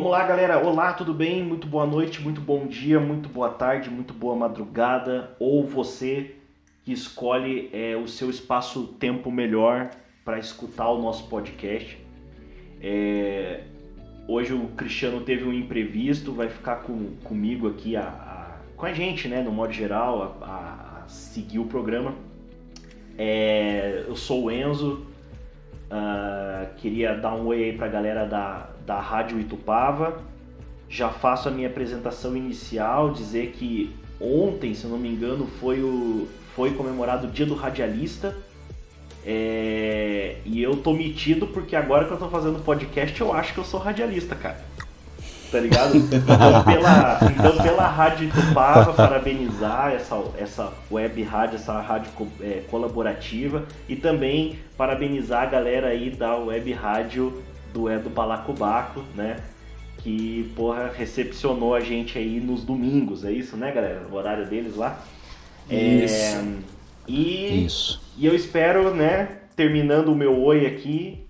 Vamos lá, galera. Olá, tudo bem? Muito boa noite, muito bom dia, muito boa tarde, muito boa madrugada. Ou você que escolhe é, o seu espaço-tempo melhor para escutar o nosso podcast. É, hoje o Cristiano teve um imprevisto, vai ficar com, comigo aqui, a, a, com a gente, né, no modo geral, a, a seguir o programa. É, eu sou o Enzo, uh, queria dar um oi aí pra galera da, da Rádio Itupava. Já faço a minha apresentação inicial, dizer que ontem, se eu não me engano, foi, o, foi comemorado o Dia do Radialista. É, e eu tô metido porque agora que eu tô fazendo podcast eu acho que eu sou radialista, cara. Tá ligado? Então pela, então, pela Rádio Itupava, parabenizar essa, essa web rádio, essa rádio é, colaborativa e também parabenizar a galera aí da web rádio do Edo Balacobaco, né? Que, porra, recepcionou a gente aí nos domingos, é isso, né, galera? O horário deles lá. Isso. É, e, isso. e eu espero, né, terminando o meu oi aqui,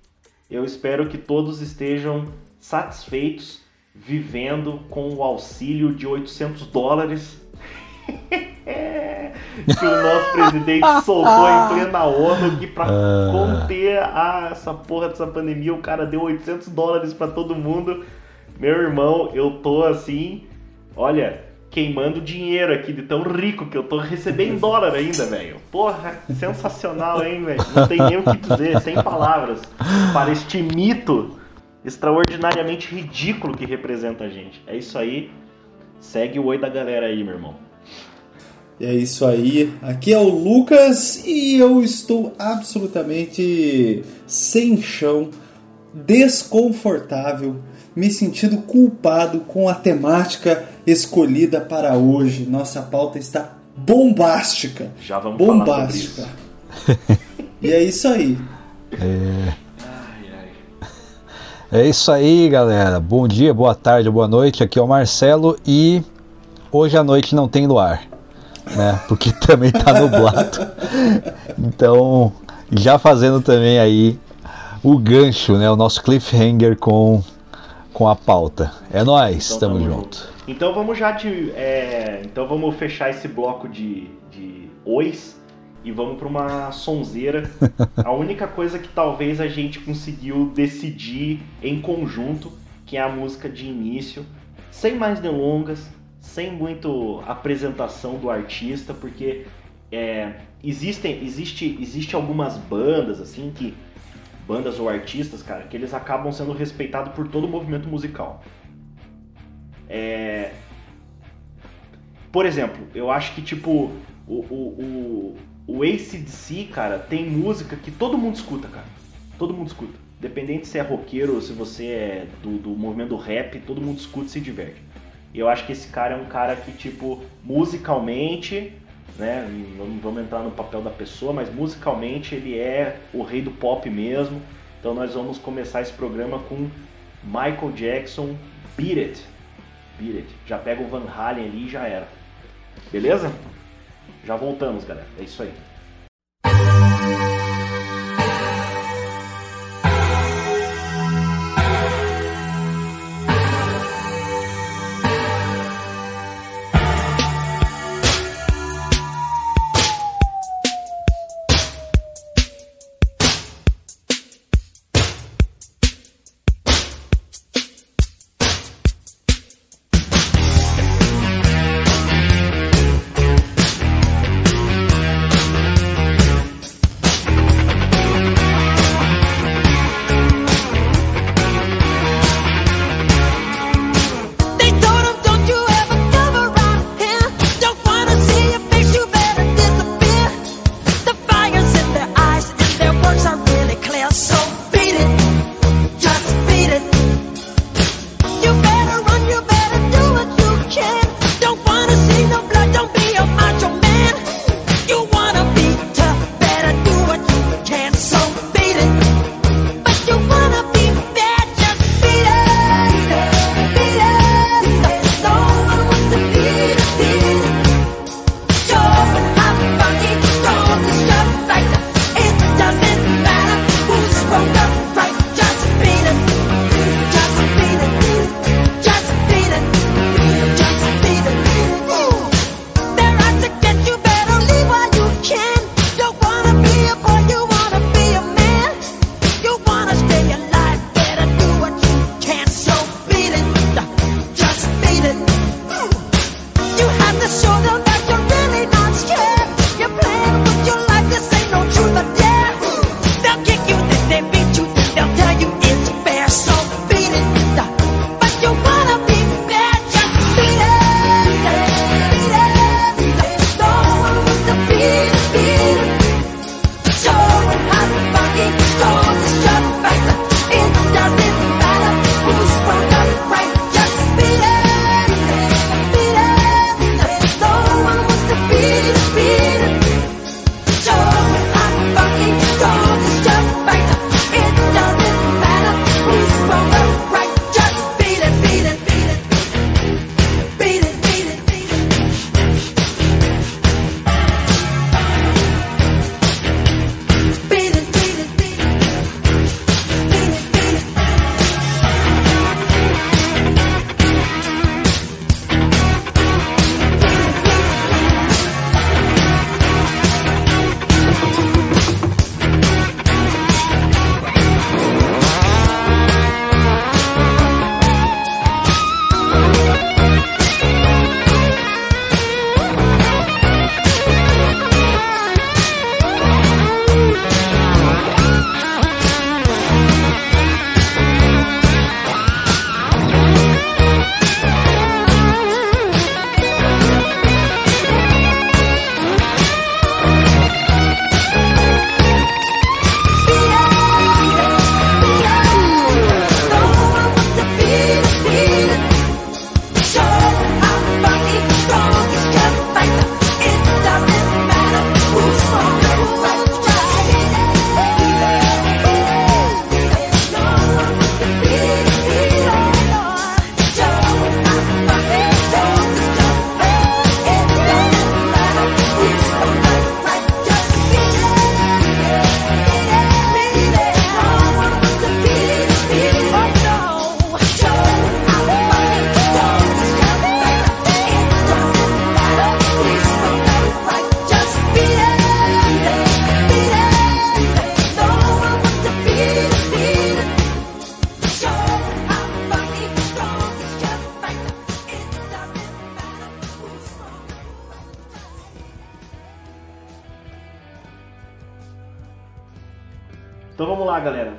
eu espero que todos estejam satisfeitos vivendo com o auxílio de 800 dólares que o nosso presidente soltou em plena ONU que para uh... conter a, essa porra dessa pandemia o cara deu 800 dólares para todo mundo. Meu irmão, eu tô assim, olha, queimando dinheiro aqui de tão rico que eu tô recebendo em dólar ainda, velho. Porra, sensacional, hein, velho? Não tem nem o que dizer, sem palavras, para este mito extraordinariamente ridículo que representa a gente. É isso aí. Segue o oi da galera aí, meu irmão. É isso aí. Aqui é o Lucas e eu estou absolutamente sem chão, desconfortável, me sentindo culpado com a temática escolhida para hoje. Nossa pauta está bombástica. Já vamos bombástica. falar sobre isso. e é isso aí. É... É isso aí, galera. Bom dia, boa tarde, boa noite. Aqui é o Marcelo e hoje à noite não tem luar né? Porque também tá nublado. Então, já fazendo também aí o gancho, né? O nosso cliffhanger com, com a pauta. É nós, então, tamo, junto. junto. Então vamos já de. É, então vamos fechar esse bloco de, de ois e vamos para uma sonzeira. a única coisa que talvez a gente conseguiu decidir em conjunto, que é a música de início. Sem mais delongas, sem muito apresentação do artista, porque é, existem existe, existe algumas bandas assim que bandas ou artistas, cara, que eles acabam sendo respeitados por todo o movimento musical. É, por exemplo, eu acho que tipo o, o, o, o ACDC, cara, tem música que todo mundo escuta, cara. Todo mundo escuta. Dependente se é roqueiro ou se você é do, do movimento rap, todo mundo escuta e se diverte. E eu acho que esse cara é um cara que, tipo, musicalmente, né? Não vamos entrar no papel da pessoa, mas musicalmente ele é o rei do pop mesmo. Então nós vamos começar esse programa com Michael Jackson, Beat It. Beat It. Já pega o Van Halen ali e já era. Beleza? Já voltamos, galera. É isso aí.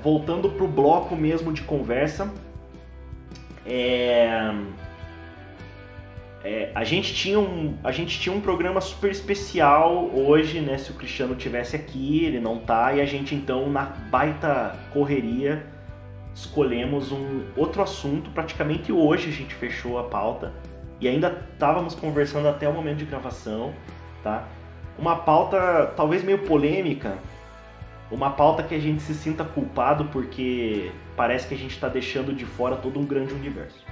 Voltando pro bloco mesmo de conversa. É... É, a, gente tinha um, a gente tinha um programa super especial hoje, né? Se o Cristiano tivesse aqui, ele não tá, e a gente então, na baita correria, escolhemos um outro assunto. Praticamente hoje a gente fechou a pauta e ainda estávamos conversando até o momento de gravação, tá? Uma pauta talvez meio polêmica, uma pauta que a gente se sinta culpado porque parece que a gente está deixando de fora todo um grande universo.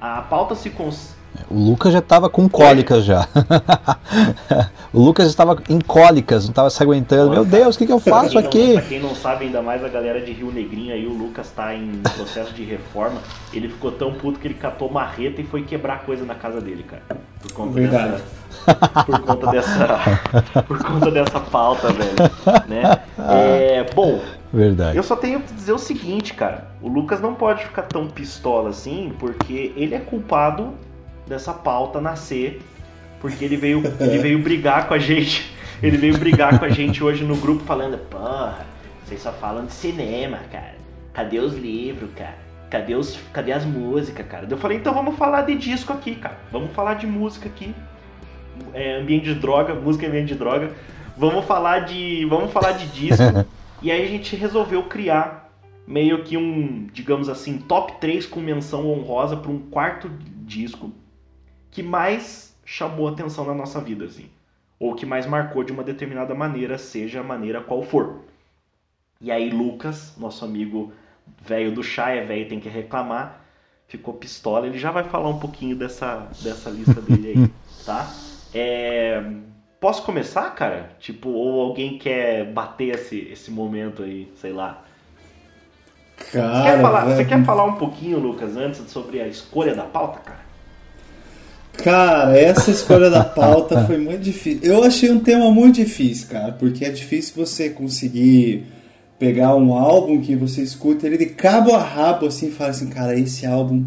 A pauta se cons o Lucas já estava com cólicas já. o Lucas estava em cólicas, não estava se aguentando. Meu Deus, o que, que eu faço pra aqui? Não, pra quem não sabe, ainda mais a galera de Rio Negrinho aí, o Lucas está em processo de reforma. Ele ficou tão puto que ele catou marreta e foi quebrar coisa na casa dele, cara. Por conta Verdade. dessa. Por conta dessa. por conta dessa pauta, velho. Né? É, bom, Verdade. eu só tenho que dizer o seguinte, cara. O Lucas não pode ficar tão pistola assim, porque ele é culpado dessa pauta nascer, porque ele veio, ele veio brigar com a gente. Ele veio brigar com a gente hoje no grupo falando, porra, vocês só falam de cinema, cara. Cadê os livros, cara? Cadê, os, cadê as músicas, cara? Eu falei, então vamos falar de disco aqui, cara. Vamos falar de música aqui. É, ambiente de droga, música em ambiente de droga. Vamos falar de. Vamos falar de disco. e aí a gente resolveu criar meio que um, digamos assim, top 3 com menção honrosa para um quarto disco que mais chamou atenção na nossa vida, assim. Ou que mais marcou de uma determinada maneira, seja a maneira qual for. E aí Lucas, nosso amigo velho do chá, é velho, tem que reclamar, ficou pistola. Ele já vai falar um pouquinho dessa, dessa lista dele aí, tá? É... Posso começar, cara? Tipo, ou alguém quer bater esse, esse momento aí, sei lá. Cara, Você quer, falar, velho. você quer falar um pouquinho, Lucas, antes sobre a escolha da pauta, cara? Cara, essa escolha da pauta foi muito difícil. Eu achei um tema muito difícil, cara, porque é difícil você conseguir pegar um álbum que você escuta ele de cabo a rabo assim e falar assim, cara, esse álbum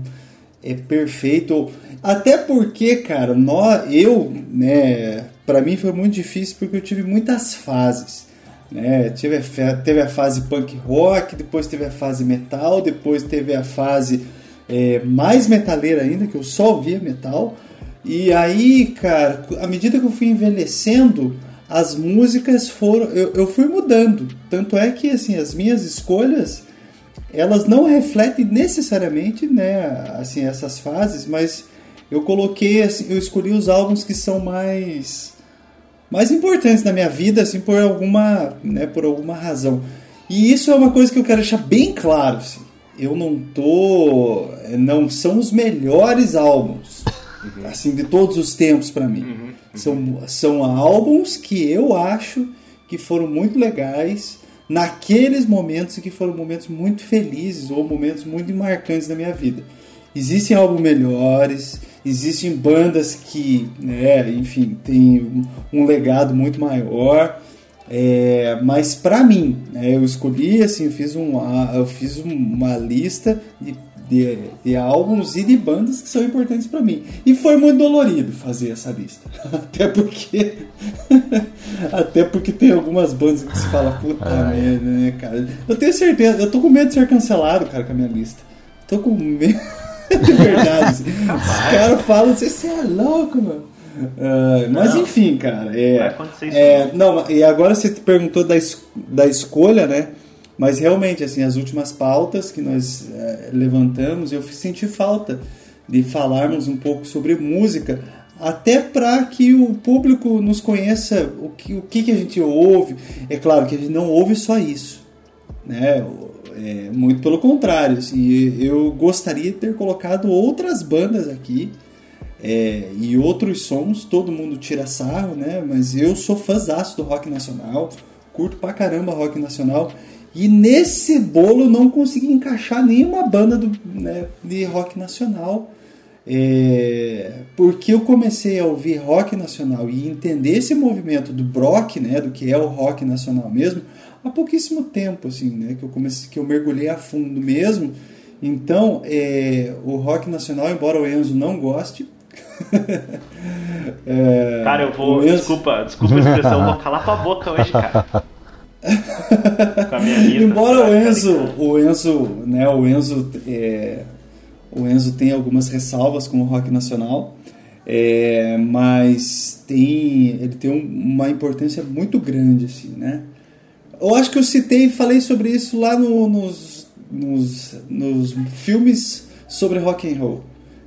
é perfeito. Até porque, cara, nós, eu, né, para mim foi muito difícil porque eu tive muitas fases. Né? Tive, teve a fase punk rock, depois teve a fase metal, depois teve a fase é, mais metaleira ainda, que eu só ouvia metal. E aí, cara, à medida que eu fui envelhecendo, as músicas foram. Eu, eu fui mudando. Tanto é que assim, as minhas escolhas elas não refletem necessariamente né, assim, essas fases, mas eu coloquei, assim, eu escolhi os álbuns que são mais mais importantes na minha vida, assim, por alguma, né, por alguma razão. E isso é uma coisa que eu quero deixar bem claro, assim. Eu não tô, não são os melhores álbuns, assim, de todos os tempos para mim. São, são álbuns que eu acho que foram muito legais naqueles momentos que foram momentos muito felizes ou momentos muito marcantes da minha vida. Existem álbuns melhores, existem bandas que, né, enfim, têm um, um legado muito maior. É, mas para mim, né, eu escolhi assim, eu fiz, um, eu fiz uma lista de, de, de álbuns e de bandas que são importantes para mim. E foi muito dolorido fazer essa lista. Até porque. até porque tem algumas bandas que se fala, puta merda, né, cara? Eu tenho certeza, eu tô com medo de ser cancelado, cara, com a minha lista. Tô com medo. de verdade. assim. Os caras falam você é louco, mano. Ah, mas Não. enfim, cara. Vai É, acontecer isso é, não, e agora você te perguntou da, es- da escolha, né? Mas realmente, assim, as últimas pautas que nós eh, levantamos, eu senti falta de falarmos um pouco sobre música, até para que o público nos conheça o que, o que, que a gente ouve. É claro que a gente não ouve só isso, né? É, muito pelo contrário, assim, eu gostaria de ter colocado outras bandas aqui é, e outros sons, todo mundo tira sarro, né? Mas eu sou fãzaço do rock nacional, curto pra caramba rock nacional. E nesse bolo eu não consegui encaixar nenhuma banda do, né, de rock nacional. É, porque eu comecei a ouvir rock nacional e entender esse movimento do Brock, né, do que é o rock nacional mesmo, há pouquíssimo tempo, assim, né, que eu comecei, que eu mergulhei a fundo mesmo. Então, é, o rock nacional, embora o Enzo não goste, é, Cara, eu vou. Enzo- Desculpa, desculpa a expressão, eu vou calar tua boca hoje, cara. Embora o Enzo, o Enzo, né, o Enzo, é, o Enzo tem algumas ressalvas com o rock nacional, é, mas tem, ele tem uma importância muito grande, assim, né? Eu acho que eu citei e falei sobre isso lá no, nos, nos, nos filmes sobre rock and roll.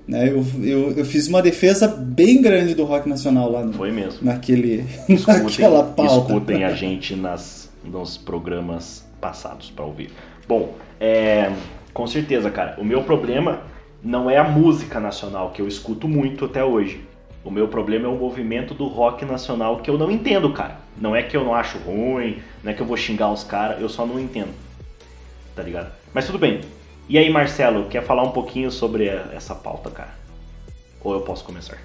Né? Eu, eu, eu fiz uma defesa bem grande do rock nacional lá no, Foi mesmo. naquele, escutem, naquela pauta. Escutem a gente nas, nos programas passados para ouvir. Bom, é, com certeza, cara. O meu problema não é a música nacional, que eu escuto muito até hoje. O meu problema é o movimento do rock nacional que eu não entendo, cara. Não é que eu não acho ruim, não é que eu vou xingar os caras, eu só não entendo. Tá ligado? Mas tudo bem, e aí, Marcelo, quer falar um pouquinho sobre essa pauta, cara? Ou eu posso começar?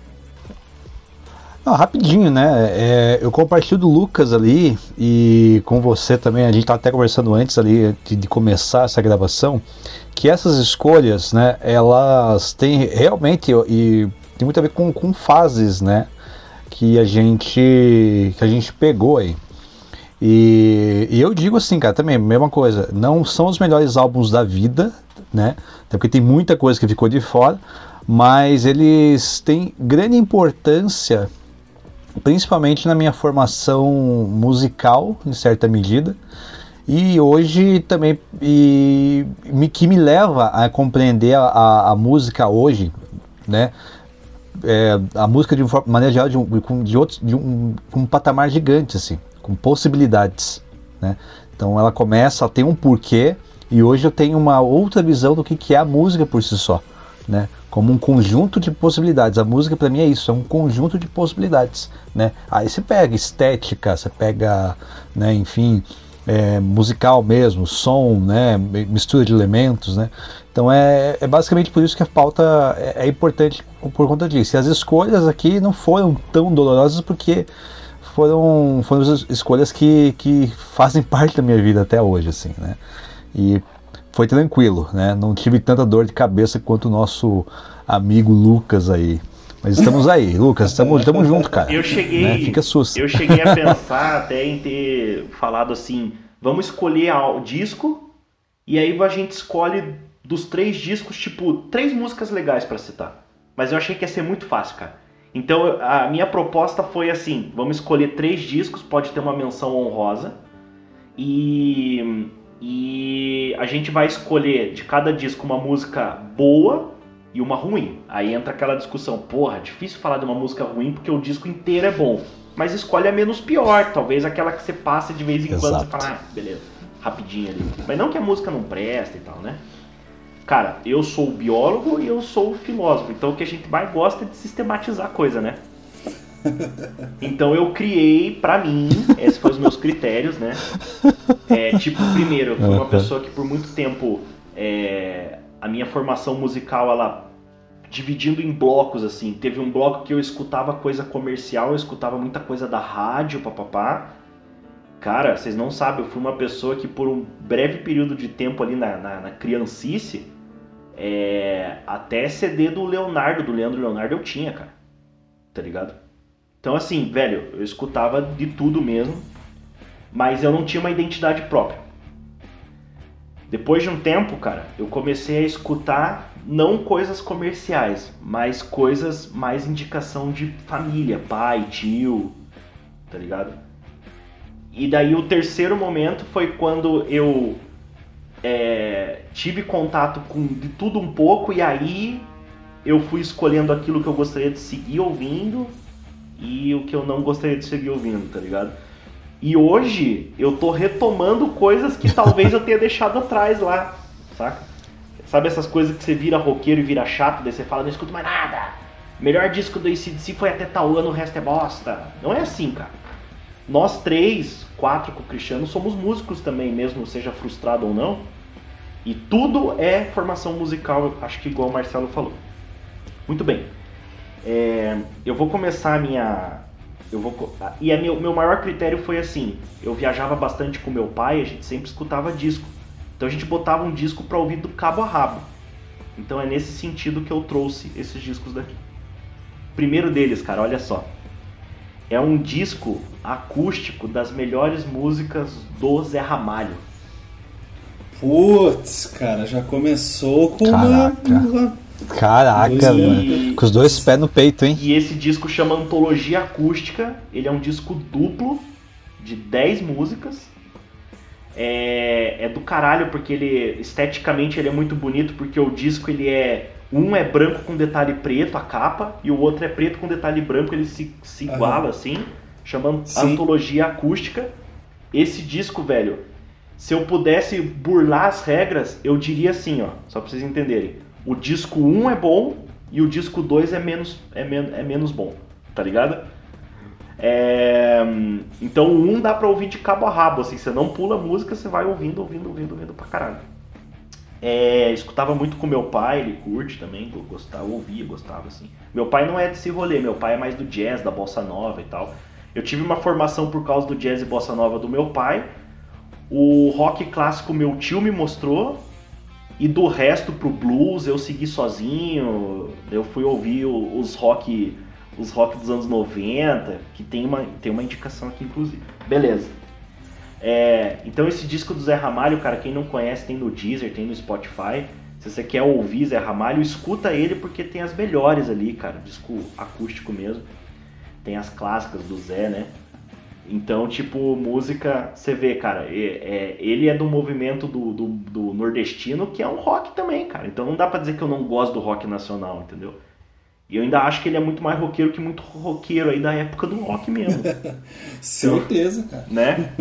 Não, rapidinho, né? É, eu compartilho do Lucas ali e com você também. A gente estava até conversando antes ali de, de, começar essa gravação que essas escolhas, né? Elas têm realmente e tem muito a ver com, com fases, né? Que a gente que a gente pegou aí. E, e eu digo assim, cara, também mesma coisa. Não são os melhores álbuns da vida, né? Até porque tem muita coisa que ficou de fora, mas eles têm grande importância, principalmente na minha formação musical, em certa medida, e hoje também e, me, que me leva a compreender a, a música hoje, né? É, a música de maneira geral de um, de outros, de um, um patamar gigante assim, com possibilidades, né? Então ela começa a ter um porquê e hoje eu tenho uma outra visão do que, que é a música por si só, né? Como um conjunto de possibilidades. A música para mim é isso, é um conjunto de possibilidades, né? Aí você pega estética, você pega, né, enfim, é, musical mesmo, som, né, mistura de elementos, né? Então é, é basicamente por isso que a pauta é, é importante por conta disso. E as escolhas aqui não foram tão dolorosas porque foram, foram escolhas que, que fazem parte da minha vida até hoje, assim, né? e foi tranquilo, né? Não tive tanta dor de cabeça quanto o nosso amigo Lucas aí. Mas estamos aí, Lucas, estamos, estamos juntos, cara. Eu cheguei, né? Fica susto. Eu cheguei a pensar até em ter falado assim, vamos escolher o disco e aí a gente escolhe dos três discos, tipo, três músicas legais para citar. Mas eu achei que ia ser muito fácil, cara. Então a minha proposta foi assim, vamos escolher três discos, pode ter uma menção honrosa e e a gente vai escolher de cada disco uma música boa e uma ruim. Aí entra aquela discussão, porra, difícil falar de uma música ruim porque o disco inteiro é bom. Mas escolhe a menos pior, talvez aquela que você passa de vez em quando e fala, ah, beleza, rapidinho ali. Mas não que a música não presta e tal, né? Cara, eu sou biólogo e eu sou filósofo, então o que a gente mais gosta é de sistematizar a coisa, né? Então eu criei para mim, esses foram os meus critérios, né? É, tipo, primeiro, eu fui uma pessoa que por muito tempo é, a minha formação musical ela dividindo em blocos assim. Teve um bloco que eu escutava coisa comercial, eu escutava muita coisa da rádio, papapá. Cara, vocês não sabem, eu fui uma pessoa que por um breve período de tempo ali na, na, na criancice, é, até CD do Leonardo, do Leandro Leonardo eu tinha, cara. Tá ligado? Então, assim, velho, eu escutava de tudo mesmo, mas eu não tinha uma identidade própria. Depois de um tempo, cara, eu comecei a escutar não coisas comerciais, mas coisas mais indicação de família, pai, tio, tá ligado? E daí o terceiro momento foi quando eu é, tive contato com de tudo um pouco e aí eu fui escolhendo aquilo que eu gostaria de seguir ouvindo e o que eu não gostaria de seguir ouvindo, tá ligado? E hoje eu tô retomando coisas que talvez eu tenha deixado atrás lá, saca? Sabe essas coisas que você vira roqueiro e vira chato, daí você fala, não escuto mais nada. Melhor disco do ACDC foi até tal ano, o resto é bosta. Não é assim, cara. Nós três, quatro com o Cristiano, somos músicos também, mesmo seja frustrado ou não. E tudo é formação musical, acho que igual o Marcelo falou. Muito bem. É, eu vou começar a minha. Eu vou, e a meu, meu maior critério foi assim: eu viajava bastante com meu pai, a gente sempre escutava disco. Então a gente botava um disco para ouvir do cabo a rabo. Então é nesse sentido que eu trouxe esses discos daqui. Primeiro deles, cara, olha só. é um disco acústico das melhores músicas do Zé Ramalho. Putz, cara, já começou com uma- Caraca, Dois mano. E- Com os dois pés no peito, hein? E esse disco chama Antologia Acústica. Ele é um disco duplo de 10 músicas. É, é do caralho porque ele esteticamente ele é muito bonito porque o disco ele é um é branco com detalhe preto a capa e o outro é preto com detalhe branco ele se, se iguala assim chamando Sim. antologia acústica esse disco velho se eu pudesse burlar as regras eu diria assim ó só pra vocês entenderem o disco 1 é bom e o disco 2 é menos é, men é menos bom tá ligado é, então o 1 dá pra ouvir de cabo a rabo, assim, você não pula a música, você vai ouvindo, ouvindo, ouvindo, ouvindo pra caralho. É, escutava muito com meu pai, ele curte também, eu gostava, ouvia, gostava, assim. Meu pai não é desse rolê, meu pai é mais do jazz, da bossa nova e tal. Eu tive uma formação por causa do jazz e bossa nova do meu pai. O rock clássico meu tio me mostrou. E do resto pro blues eu segui sozinho. Eu fui ouvir os rock os rock dos anos 90, que tem uma, tem uma indicação aqui, inclusive. Beleza. É, então esse disco do Zé Ramalho, cara, quem não conhece, tem no Deezer, tem no Spotify. Se você quer ouvir Zé Ramalho, escuta ele porque tem as melhores ali, cara. Disco acústico mesmo. Tem as clássicas do Zé, né? Então, tipo, música, você vê, cara, é- é- ele é do movimento do, do, do nordestino, que é um rock também, cara. Então não dá pra dizer que eu não gosto do rock nacional, entendeu? E eu ainda acho que ele é muito mais roqueiro que muito roqueiro aí da época do rock mesmo, certeza, cara. né?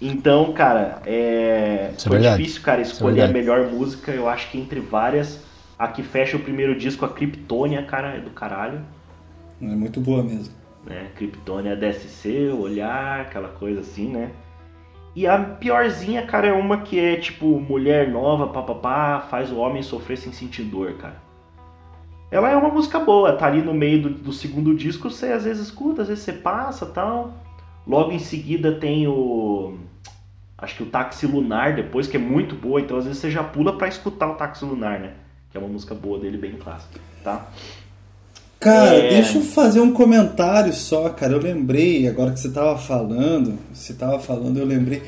Então, cara, é... Isso é foi verdade. difícil, cara, é escolher a melhor música. Eu acho que entre várias, a que fecha o primeiro disco, a Kryptonia, cara, é do caralho. É muito boa mesmo. Né? Kryptonia DSC, olhar, aquela coisa assim, né? E a piorzinha, cara, é uma que é tipo mulher nova, papapá, faz o homem sofrer sem sentir dor, cara. Ela é uma música boa, tá ali no meio do, do segundo disco, você às vezes escuta, às vezes você passa tal. Logo em seguida tem o. Acho que o Táxi Lunar depois, que é muito boa, então às vezes você já pula pra escutar o Táxi Lunar, né? Que é uma música boa dele, bem clássica, tá? Cara, É. deixa eu fazer um comentário só, cara. Eu lembrei, agora que você tava falando, você tava falando, eu lembrei.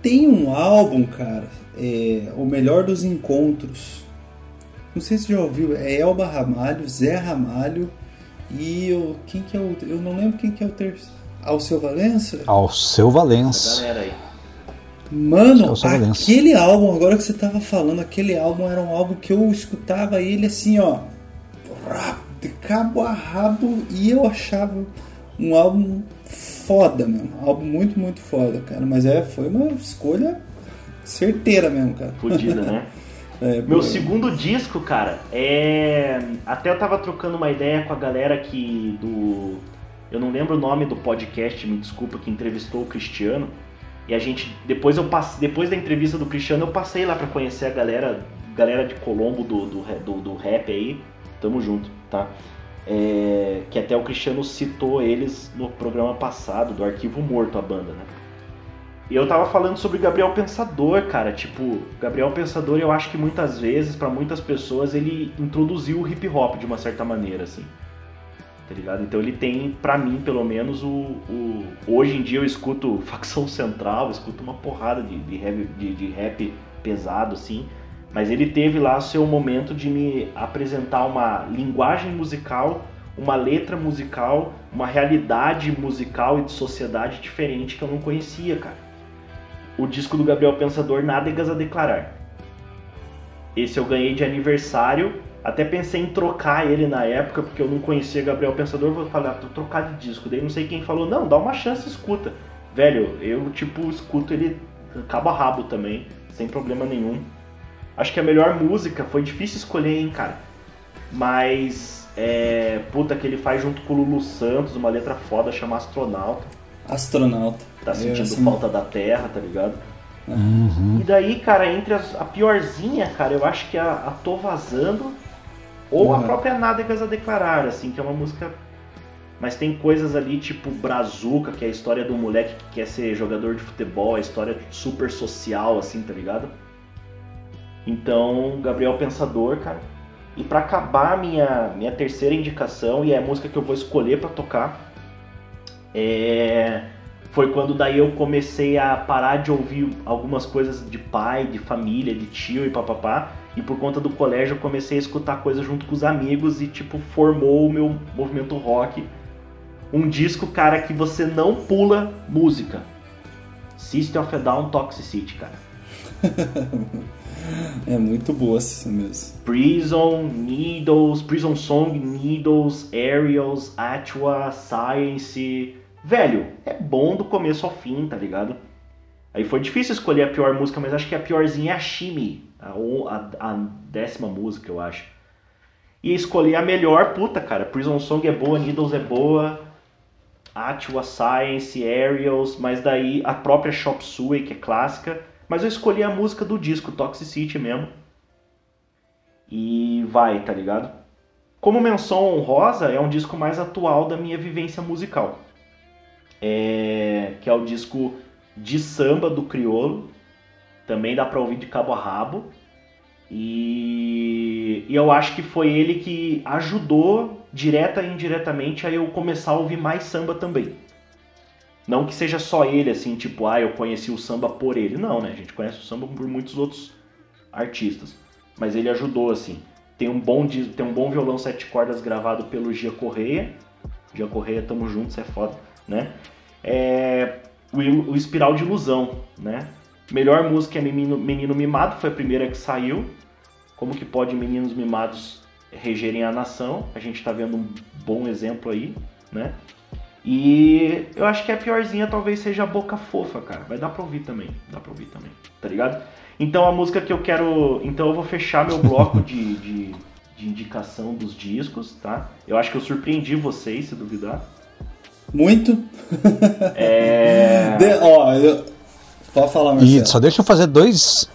Tem um álbum, cara, é, O Melhor dos Encontros. Não sei se você já ouviu, é Elba Ramalho, Zé Ramalho e o. Quem que é o. Eu não lembro quem que é o terceiro. Alceu Valença? Ao seu Essa Valença. galera aí. Mano, Alceu aquele álbum, agora que você tava falando, aquele álbum era um álbum que eu escutava ele assim, ó. De cabo a rabo e eu achava um álbum foda mesmo. Um álbum muito, muito foda, cara. Mas é, foi uma escolha certeira mesmo, cara. Fudida, né? É, Meu segundo disco, cara, é. Até eu tava trocando uma ideia com a galera que do. Eu não lembro o nome do podcast, me desculpa, que entrevistou o Cristiano. E a gente. Depois eu passei. Depois da entrevista do Cristiano, eu passei lá pra conhecer a galera. Galera de Colombo do, do, do, do rap aí. Tamo junto, tá? É, que até o Cristiano citou eles no programa passado, do Arquivo Morto, a banda, né? E eu tava falando sobre Gabriel Pensador, cara. Tipo, Gabriel Pensador, eu acho que muitas vezes, pra muitas pessoas, ele introduziu o hip hop de uma certa maneira, assim. Tá ligado? Então ele tem, pra mim, pelo menos, o. o- Hoje em dia eu escuto Facção Central, eu escuto uma porrada de, de, de- de rap pesado, assim. Mas ele teve lá seu momento de me apresentar uma linguagem musical, uma letra musical, uma realidade musical e de sociedade diferente que eu não conhecia, cara o disco do Gabriel Pensador Nádegas a Declarar. Esse eu ganhei de aniversário. Até pensei em trocar ele na época, porque eu não conhecia Gabriel Pensador. Vou falar, tô trocar de disco. Daí não sei quem falou, não, dá uma chance, escuta. Velho, eu tipo escuto ele cabo a rabo também, sem problema nenhum. Acho que a melhor música foi difícil escolher, hein, cara. Mas, é. Puta, que ele faz junto com o Lulu Santos, uma letra foda, chama Astronauta. Astronauta. Tá Eu, sentindo assim, falta da Terra, tá ligado? Uhum. E daí, cara, entre as- a piorzinha, cara, eu acho que a, a Tô Vazando ou a Uhum. própria Nádegas a Declarar, assim, que é uma música. Mas tem coisas ali tipo Brazuca, que é a história do moleque que quer ser jogador de futebol, a história super social, assim, tá ligado? Então, Gabriel Pensador, cara. E pra acabar, minha, minha terceira indicação, e é a música que eu vou escolher pra tocar, É, foi quando daí eu comecei a parar de ouvir algumas coisas de pai, de família, de tio e papapá. E por conta do colégio eu comecei a escutar coisas junto com os amigos e tipo formou o meu movimento rock. Um disco, cara, que você não pula música. System of a Down Toxicity, cara. é muito boa assim mesmo. Prison, Needles, Prison Song, Needles, Aerials, Atua, Science. Velho, é bom do começo ao fim, tá ligado? Aí foi difícil escolher a pior música, mas acho que a piorzinha é a Shimi, a, a, a décima música, eu acho. E escolher a melhor, puta, cara. Prison Song é boa, Needles é boa, Atua, Science, Aerials, mas daí a própria Shop Suey, que é clássica. Mas eu escolhi a música do disco, Toxicity mesmo. E vai, tá ligado? Como menção honrosa, é um disco mais atual da minha vivência musical. É... Que é o disco de samba do Criolo. Também dá pra ouvir de cabo a rabo. E... e eu acho que foi ele que ajudou, direta e indiretamente, a eu começar a ouvir mais samba também. Não que seja só ele, assim, tipo, ah, eu conheci o samba por ele. Não, né? A gente conhece o samba por muitos outros artistas. Mas ele ajudou, assim. Tem um bom, tem um bom violão sete cordas gravado pelo Gia Correia. Gia Correia, tamo juntos, é foda, né? É, o, o Espiral de Ilusão, né? Melhor música é Menino, Menino Mimado, foi a primeira que saiu. Como que pode meninos mimados regerem a nação? A gente tá vendo um bom exemplo aí, né? E eu acho que a piorzinha talvez seja a Boca Fofa, cara. Vai dar pra ouvir também. Dá pra ouvir também, tá ligado? Então a música que eu quero. Então eu vou fechar meu bloco de, de, de, indicação dos discos, tá? Eu acho que eu surpreendi vocês, se duvidar. Muito. É. De, ó, eu... pode falar, Marcelo. E só deixa eu fazer dois.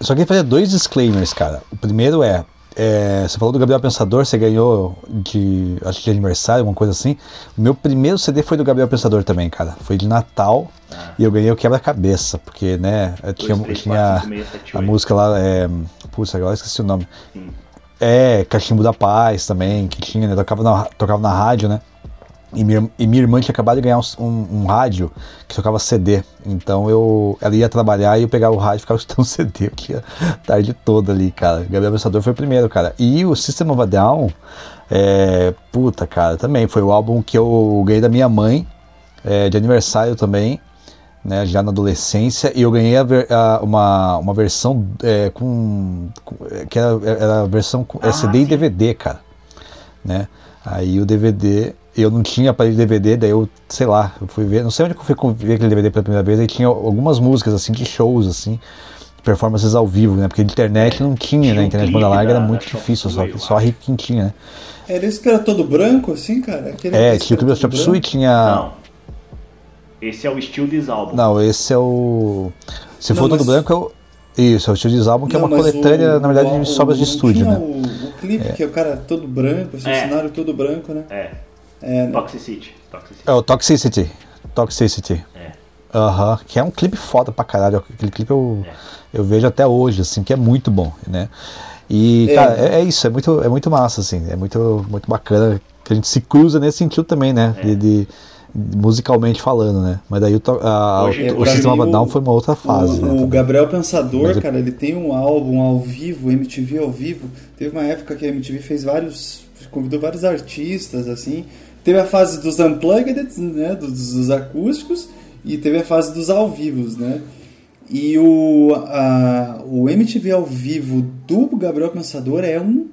só queria fazer dois disclaimers, cara. O primeiro é é, você falou do Gabriel Pensador, você ganhou de. acho que de aniversário, alguma coisa assim. O meu primeiro CD foi do Gabriel Pensador também, cara. Foi de Natal ah. e eu ganhei o quebra-cabeça, porque, né, tinha, 3, tinha 4, 5, 6, 7, a música lá. É, putz, agora esqueci o nome. Sim. É, Cachimbo da Paz também, que tinha, né? Tocava na, tocava na rádio, né? E minha, e minha irmã tinha acabado de ganhar um, um, um, rádio que tocava CD. Então eu, ela ia trabalhar e eu pegava o rádio e ficava escutando CD aqui a tarde toda ali, cara. Gabriel Pensador foi o primeiro, cara. E o System of a Down, é, puta, cara, também foi o álbum que eu ganhei da minha mãe, é, de aniversário também, né, já na adolescência. E eu ganhei a ver, a, uma, uma versão é, com, com, que era, era a versão com ah, CD sim. e DVD, cara. Né? Aí o DVD eu não tinha aparelho de DVD, daí eu, sei lá, eu fui ver, não sei onde eu fui ver aquele DVD pela primeira vez, aí tinha algumas músicas, assim, de shows, assim, performances ao vivo, né, porque de internet não tinha, tinha né, internet banda larga era muito difícil, só, só a Rick tinha, né. Era esse que era todo branco, assim, cara? Aquele é, tinha o Clip Chop Suey, tinha... Não, esse é o estilo de álbum. Não, esse é o... Se não, for mas... todo branco, é o... Isso, é o estilo de álbum, que não, é uma coletânea, o, na verdade, o, de sobras de estúdio, né. O, o clipe, é. que é o cara todo branco, assim, é. o cenário todo branco, né? É. É, né? Toxicity. Toxicity. É o Toxicity. Toxicity. É. Aham, que é um clipe foda pra caralho. Aquele clipe eu, é. eu vejo até hoje, assim, que é muito bom, né? E, é. cara, é, é, isso, é muito, é muito massa, assim, é muito, muito bacana que a gente se cruza nesse sentido também, né? É. De, de, musicalmente falando, né? Mas daí o, a, Hoje, o, o Sistema Down foi uma outra fase. O, né, o Gabriel Pensador, cara, ele tem um álbum ao vivo, MTV ao vivo. Teve uma época que a MTV fez vários. convidou vários artistas, assim. Teve a fase dos unplugged, né, dos, dos acústicos, e teve a fase dos ao vivos, né? E o, a, o MTV ao vivo do Gabriel Pensador é um.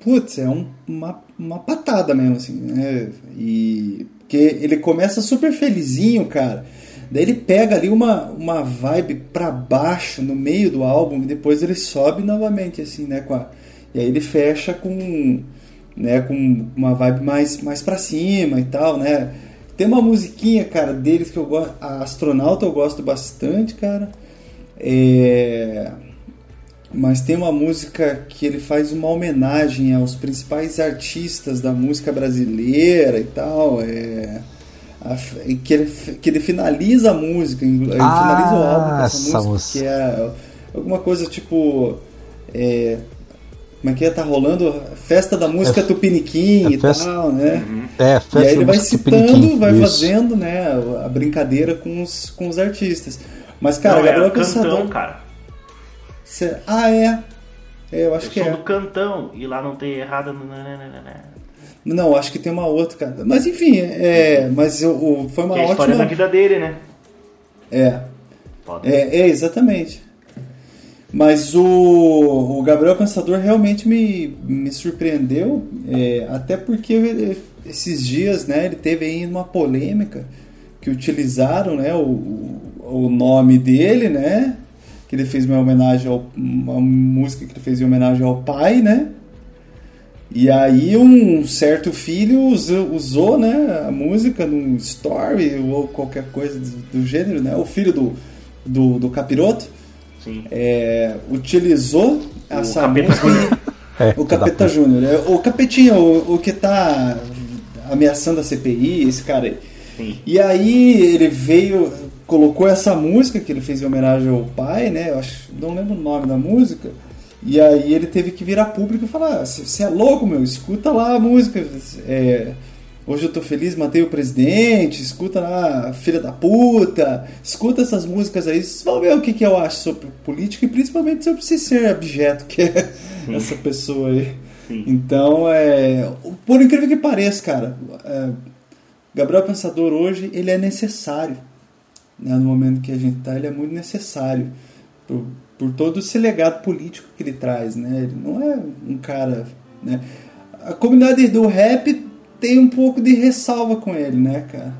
Putz, é um, uma, uma patada mesmo, assim, né? E. Porque ele começa super felizinho, cara. Daí ele pega ali uma, uma vibe pra baixo no meio do álbum e depois ele sobe novamente, assim, né? A, e aí ele fecha com né, com uma vibe mais, mais pra cima e tal, né? Tem uma musiquinha, cara, deles que eu gosto, a Astronauta eu gosto bastante, cara. É... Mas tem uma música que ele faz uma homenagem aos principais artistas da música brasileira e tal. É... Que, ele, que ele finaliza a música, ele ah, finaliza o álbum com essa, música, que é alguma coisa tipo. É, como é que é? Tá rolando festa da música Tupiniquim é e festa- tal, né? É, festa E aí ele da vai citando, vai isso. fazendo, né, a brincadeira com os, com os artistas. Mas, cara, Não, Gabriel é cantão, Pensador. cara. Cê- Ah, é. É, eu acho Eu que sou é. do cantão e lá não tem errado. nananana. Não, acho que tem uma outra, cara. Mas enfim, é. Mas o, o- foi uma é a história ótima. da vida dele, né? É, é, é, exatamente. Mas o, o Gabriel Pensador realmente me, me surpreendeu, é, até porque ele- esses dias, né, ele teve aí uma polêmica que utilizaram, né, o, o nome dele, né, que ele fez uma homenagem ao, uma música que ele fez em homenagem ao pai, né, e aí um certo filho usou, usou, né, a música num story ou qualquer coisa do, do gênero, né, o filho do, do, do capiroto. É, utilizou essa Capeta música É, o Capeta Júnior. é, O Capetinha, o, o que tá ameaçando a CPI, esse cara aí. Sim. E aí ele veio, colocou essa música que ele fez em homenagem ao pai, né? Eu acho, não lembro o nome da música. E aí ele teve que virar público e falar: você é louco, meu, escuta lá a música. é, Hoje eu tô feliz, matei o presidente, escuta lá, filha da puta, escuta essas músicas aí, vocês vão ver o que, que eu acho sobre política e principalmente sobre esse ser abjeto que é essa pessoa aí. Então, é, por incrível que pareça, cara, é, Gabriel Pensador hoje ele é necessário. Né, no momento que a gente está, ele é muito necessário por, por todo esse legado político que ele traz. Né? Ele não é um cara. Né? A comunidade do rap tem um pouco de ressalva com ele, né, cara?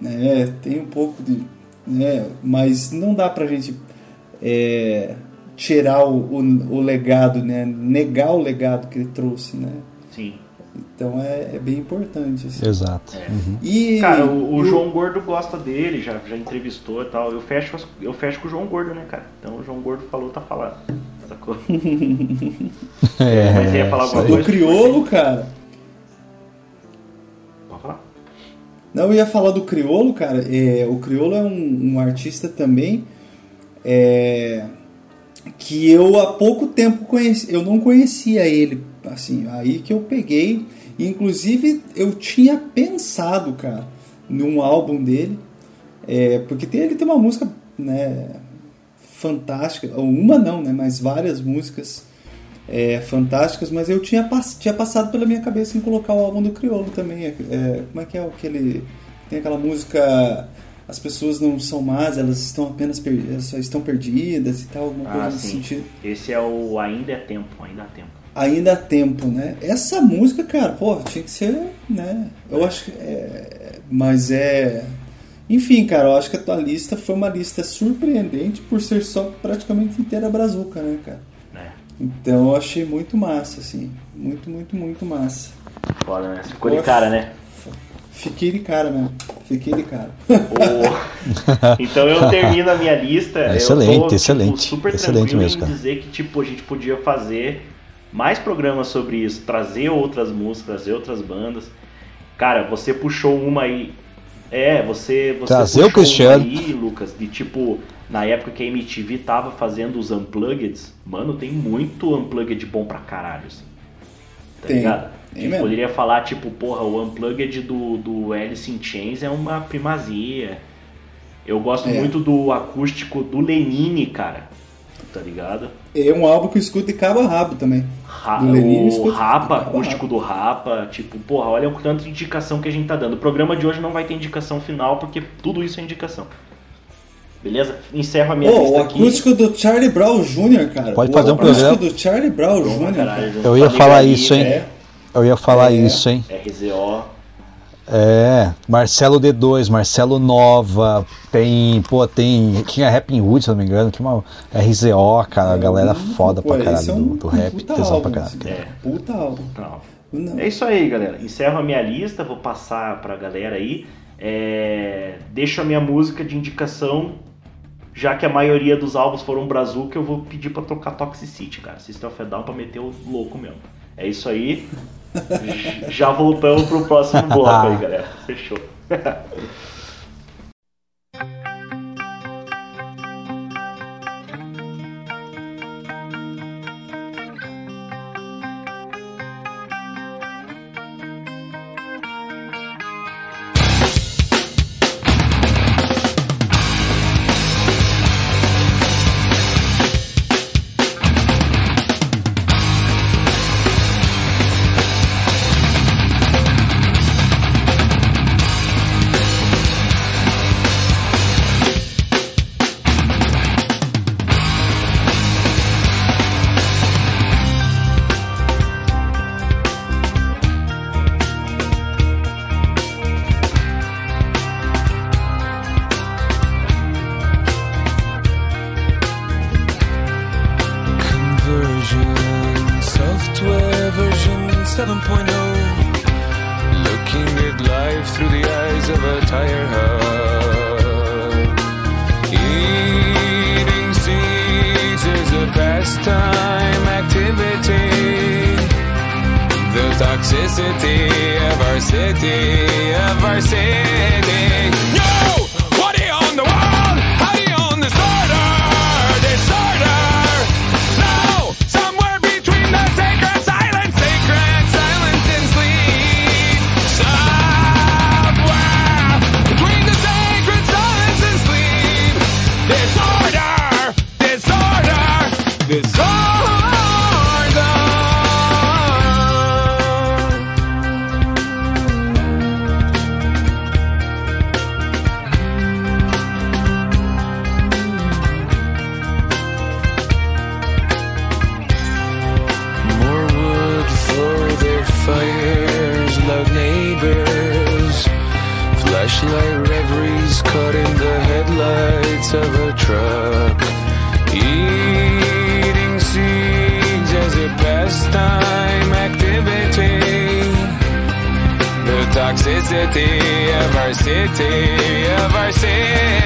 Né, tem um pouco de. Né, mas não dá pra gente é, tirar o, o, o legado, né? negar o legado que ele trouxe. Né? Sim. Então é, é bem importante. Assim. Exato. Uhum. E, Cara, o, o e João Gordo gosta dele, já, já entrevistou e tal. Eu fecho, as- eu fecho com o João Gordo, né, cara? Então o João Gordo falou, tá falando. Sacou? É, Mas ia falar alguma aí. do coisa? Criolo, cara. Não, eu ia falar do Criolo, cara. É, o Criolo é um, um artista também é, que eu há pouco tempo conheci. Eu não conhecia ele, assim, aí que eu peguei. Inclusive, eu tinha pensado, cara, num álbum dele, é, porque tem, ele tem uma música, né, fantástica. Uma não, né, mas várias músicas é, fantásticas, mas eu tinha, pass- tinha passado pela minha cabeça em colocar o álbum do Criolo também. É, é, como é que é aquele. Tem aquela música. As pessoas não são más, elas estão apenas elas só estão perdidas e tal, alguma coisa Ah, nesse sim. sentido. Esse é o Ainda é Tempo, ainda há tempo. Ainda há tempo, né? Essa música, cara, pô, tinha que ser, né? Eu acho que. É, mas é. Enfim, cara, eu acho que a tua lista foi uma lista surpreendente por ser só praticamente inteira brazuca, né, cara? Então eu achei muito massa, assim. Muito, muito, muito massa. Foda, né? Você ficou de cara, né? Fiquei de cara mesmo. Fiquei de cara. O- então eu termino a minha lista. eu Excelente, tô, tipo, excelente. super Excelente tranquilo mesmo, em cara. dizer que tipo, a gente podia fazer mais programas sobre isso, trazer outras músicas, trazer outras bandas. Cara, você puxou uma aí. É, você, você Trazer o puxou Cristiano. uma aí, Lucas, de tipo, na época que a MTV tava fazendo os unpluggeds, mano, tem muito unplugged bom pra caralho, assim. Tá Tem, ligado? tem A gente mesmo. poderia falar, tipo, porra, o Unplugged do, do Alice in Chains é uma primazia. Eu gosto É. muito do acústico do Lenine, cara. Tá ligado? É um álbum que eu escuto de cabo a rabo também. Ra- Do Lenine o Rapa, acústico do Rapa. Tipo, porra, olha o tanto de indicação que a gente tá dando. O programa de hoje não vai ter indicação final, porque tudo isso é indicação. Beleza? Encerro a minha lista o aqui. acústico do Charlie Brown Jr., cara. Pode O fazer um acústico programa. do Charlie Brown Jr. caralho, Eu ia a falar isso, hein? É. Eu ia falar É. isso, hein? RZO. É, Marcelo D2, Marcelo Nova, tem, pô, tem, tinha Rap in Hood, se eu não me engano, tinha uma RZO, cara, a galera foda Pô, pra caralho é um do, do rap, puta tesão álbum, pra caralho. É. Puta álbum. Não. É isso aí, galera. Encerro a minha lista, vou passar pra galera aí. É, Deixo a minha música de indicação, já que a maioria dos álbuns foram Brazuca, eu vou pedir pra tocar Toxicity, cara. System of a Down pra meter o louco mesmo. É isso aí. Já voltamos pro próximo bloco aí, galera. Fechou. toxicity of our city, of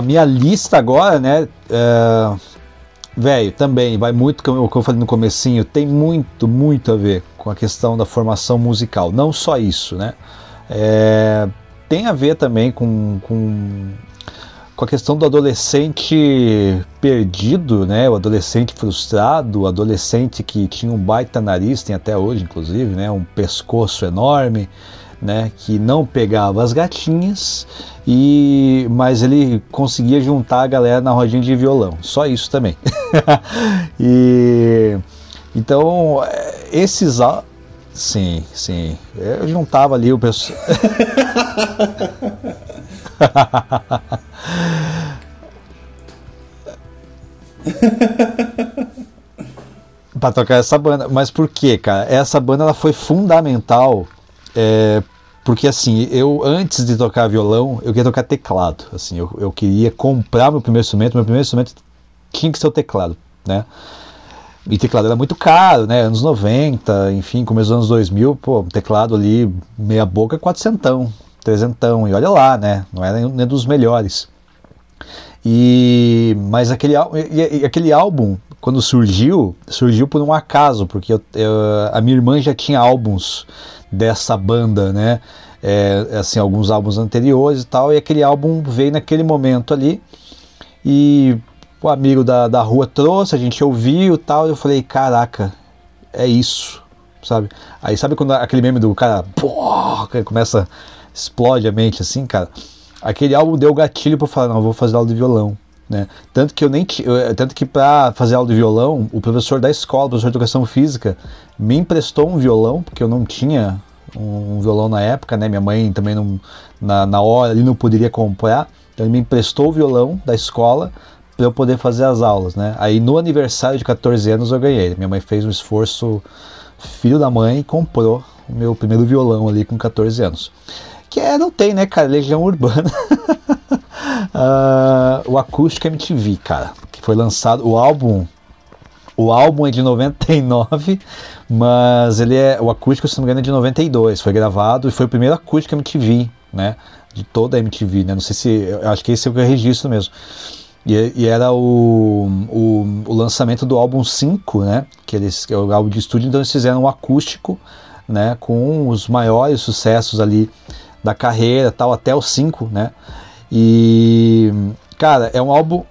a minha lista agora, né? É... Velho, também vai muito, como eu falei no comecinho, tem muito, muito a ver com a questão da formação musical. Não só isso, né? É... Tem a ver também com, com, com a questão do adolescente perdido, né? O adolescente frustrado, o adolescente que tinha um baita nariz, tem até hoje, inclusive, né? Um pescoço enorme, né? Que não pegava as gatinhas e mas ele conseguia juntar a galera na rodinha de violão. Só isso também. e então esses á- sim, sim, eu juntava ali o pessoal. para tocar essa banda. Mas por quê, cara? Essa banda ela foi fundamental é, porque assim, eu antes de tocar violão, eu queria tocar teclado. Assim, eu, eu queria comprar meu primeiro instrumento. Meu primeiro instrumento tinha que ser o teclado, né? E teclado era muito caro, né? Anos 90, enfim, começo dos anos 2000, pô, teclado ali, meia boca, quatrocentão, trezentão, e olha lá, né? Não era nem dos melhores. E mas aquele, e- e aquele álbum, quando surgiu, surgiu por um acaso, porque eu- eu- a minha irmã já tinha álbuns dessa banda, né? É, assim, alguns álbuns anteriores e tal, e aquele álbum veio naquele momento ali. E o amigo da, da rua trouxe, a gente ouviu e tal, e eu falei, caraca, é isso, sabe? Aí sabe quando aquele meme do cara, pô, começa, explode a mente assim, cara? Aquele álbum deu gatilho pra falar, não, vou fazer aula de violão, né? Tanto que eu nem eu- tanto que para fazer aula de violão, o professor da escola, o professor de educação física, me emprestou um violão, porque eu não tinha um violão na época, né? Minha mãe também não na, na hora ali não poderia comprar, então ele me emprestou o violão da escola para eu poder fazer as aulas, né? Aí no aniversário de 14 anos eu ganhei. Minha mãe fez um esforço filho da mãe e comprou o meu primeiro violão ali com 14 anos. que é, não tem, né, cara? Legião Urbana. Ah, o Acústico MTV, cara, que foi lançado, o álbum o álbum é de 99, mas ele é o acústico, se não me engano, é de 92. Foi gravado e foi o primeiro acústico MTV, né? De toda a MTV, né? Não sei se. Eu acho que esse é o registro mesmo. E, e era o, o, o, lançamento do álbum 5, né? Que, eles, que é o álbum de estúdio, então eles fizeram um acústico, né? Com os maiores sucessos ali da carreira, tal, até o 5, né? E. Cara, é um álbum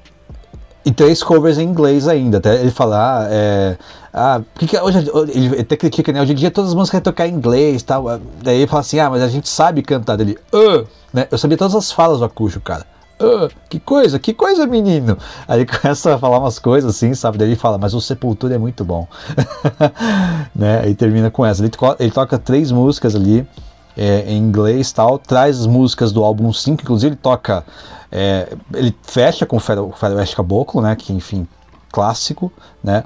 e três covers em inglês ainda. Até ele falar, ah, é, ah, porque hoje ele até critica, né? Hoje em dia todas as músicas tocar em inglês tal. Daí ele fala assim, ah, mas a gente sabe cantar dele. Uh, né? Eu sabia todas as falas do acústico, cara. Uh, que coisa, que coisa, menino. Aí ele começa a falar umas coisas assim, sabe? Daí ele fala, mas o Sepultura é muito bom. né? Aí termina com essa. Ele, to ele toca três músicas ali. É, em inglês tal, traz as músicas do álbum 5, inclusive ele toca é, ele fecha com o Faroeste Caboclo, né? Que, enfim, clássico, né?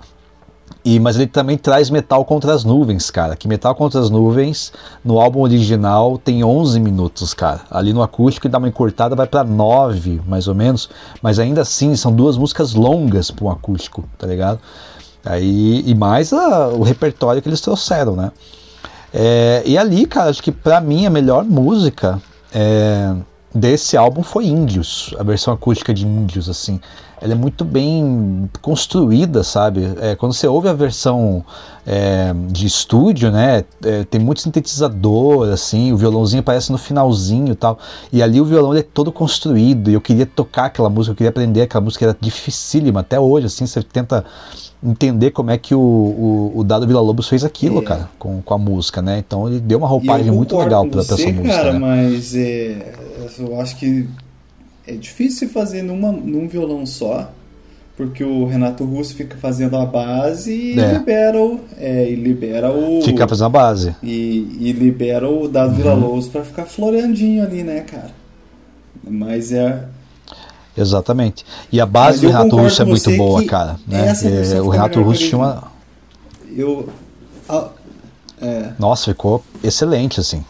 E, mas ele também traz Metal Contra as Nuvens, cara. Que Metal Contra as Nuvens, no álbum original, tem 11 minutos, cara. Ali no acústico ele dá uma encurtada, vai para 9, mais ou menos. Mas ainda assim, são duas músicas longas para um acústico, tá ligado? Aí, e mais a, o repertório que eles trouxeram, né? É, e ali, cara, acho que pra mim a melhor música é desse álbum foi Índios, a versão acústica de Índios, assim. Ela é muito bem construída, sabe? É, quando você ouve a versão é, de estúdio, né? É, tem muito sintetizador, assim, o violãozinho aparece no finalzinho e tal. E ali o violão é todo construído. E eu queria tocar aquela música, eu queria aprender aquela música, era dificílima até hoje, assim, você tenta entender como é que o, o, o Dado Vila Lobos fez aquilo, é. cara, com, com a música, né? Então ele deu uma roupagem muito legal para essa música. Cara, né? mas é, eu acho que é difícil fazer numa, num violão só, porque o Renato Russo fica fazendo a base e é. libera o. É, e libera o. Fica fazendo a base. E, e libera o Dado uhum. Vila Lobos pra ficar floreandinho ali, né, cara? Mas é. Exatamente. E a base do Renato Russo é muito boa, cara. Né? É, o Renato Russo tinha uma. Eu. Ah, é. Nossa, ficou excelente, assim.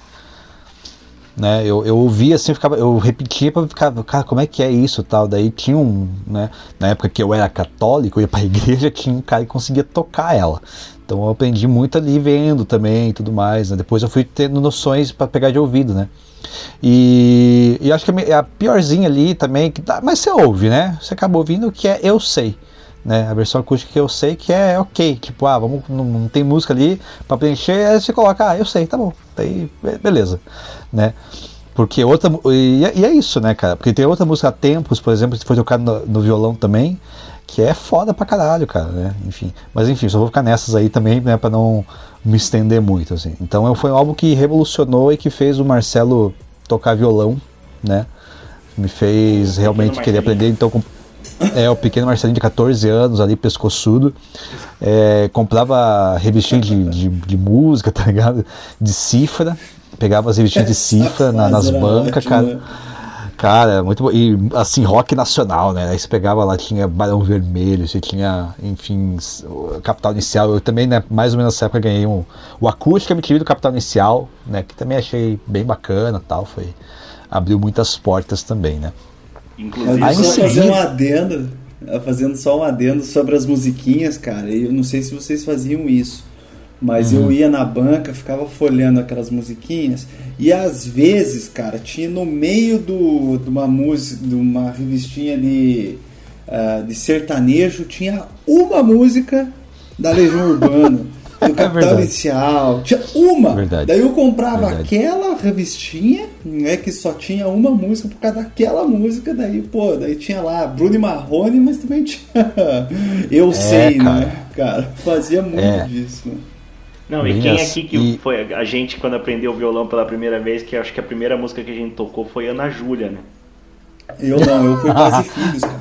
Né, eu, eu ouvia assim, ficava, eu repetia para ficar, cara, como é que é isso tal. Daí tinha um, né, na época que eu era católico, eu ia para igreja, tinha um cara que conseguia tocar ela. Então eu aprendi muito ali vendo também e tudo mais. Né? Depois eu fui tendo noções para pegar de ouvido, né? E, e acho que a, piorzinha ali também, que dá, mas você ouve, né? Você acaba ouvindo que é Eu Sei. Né, a versão acústica que eu sei que é ok, tipo, ah, vamos, não, não tem música ali para preencher, aí você coloca, ah, eu sei, tá bom, aí beleza, né? Porque outra. E é, e é, isso, né, cara? Porque tem outra música Tempos, por exemplo, que foi tocada no, no, violão também, que é foda pra caralho, cara, né? Enfim. Mas enfim, só vou ficar nessas aí também, né, pra não me estender muito, assim. Então foi um álbum que revolucionou e que fez o Marcelo tocar violão, né? Me fez realmente querer aprender, então. Com, é, o pequeno Marcelinho de 14 anos ali, pescoçudo. É, comprava revistinha de, de, de, música, tá ligado? De cifra. Pegava as revistinhas de cifra na, nas bancas, cara. Cara, muito bom. E assim, rock nacional, né? Aí você pegava lá, tinha Barão Vermelho, você tinha, enfim, Capital Inicial. Eu também, né, mais ou menos nessa época, ganhei um, o acústico MTV do Capital Inicial, né? Que também achei bem bacana tal. Foi, abriu muitas portas também, né? Inclusive, aí só seguida... fazer um adendo, fazendo só um adendo sobre as musiquinhas, cara. Eu não sei se vocês faziam isso. Mas uhum. eu ia na banca, ficava folhando aquelas musiquinhas e às vezes, cara, tinha no meio do, de uma música, de uma revistinha de, uh, de sertanejo, tinha uma música da Legião Urbana, do é Capital é Inicial, tinha uma. Verdade. Daí eu comprava verdade. aquela revistinha, né, que só tinha uma música por causa daquela música, daí, pô, daí tinha lá Bruno e Marrone, mas também tinha Eu é, sei, cara. né? Cara, fazia muito é. disso, né? Não, e quem aqui que e... foi a gente quando aprendeu violão pela primeira vez, que acho que a primeira música que a gente tocou foi Ana Júlia, né? Eu não, eu fui Pais e Filhos, cara.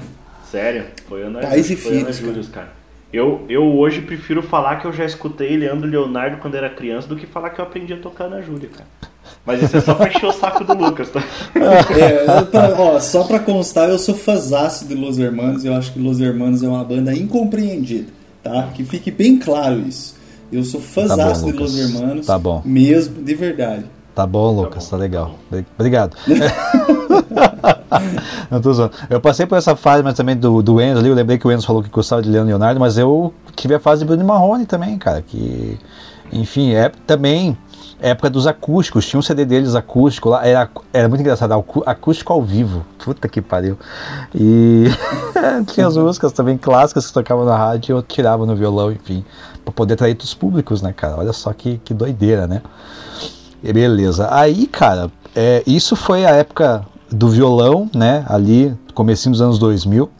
Sério? Foi Ana, Pais e foi Filhos, Ana cara. cara. Eu, eu hoje prefiro falar que eu já escutei Leandro Leonardo quando era criança do que falar que eu aprendi a tocar Ana Júlia, cara. Mas isso é só pra encher o saco do Lucas, tá? É, pra, ó, só pra constar, eu sou fãzaço de Los Hermanos e eu acho que Los Hermanos é uma banda incompreendida, tá? Que fique bem claro isso. Eu sou fãzaço tá de Los Hermanos. Tá bom. Mesmo, de verdade. Tá bom, Lucas, tá, legal. Obrigado. Não tô zoando. Eu passei por essa fase, mas também do, do Enzo ali. Eu lembrei que o Enzo falou que gostava de Leandro Leonardo, mas eu tive a fase de Bruno Marrone também, cara. Que, enfim, é também época dos acústicos. Tinha um CD deles acústico lá. Era, era muito engraçado. Acústico ao vivo. Puta que pariu. E tinha as músicas também clássicas que tocavam na rádio e eu tirava no violão, enfim. Pra poder atrair os públicos, né, cara? Olha só que, que doideira, né? E beleza. Aí, cara, é, isso foi a época do violão, né? Ali, comecinho dos anos 2000.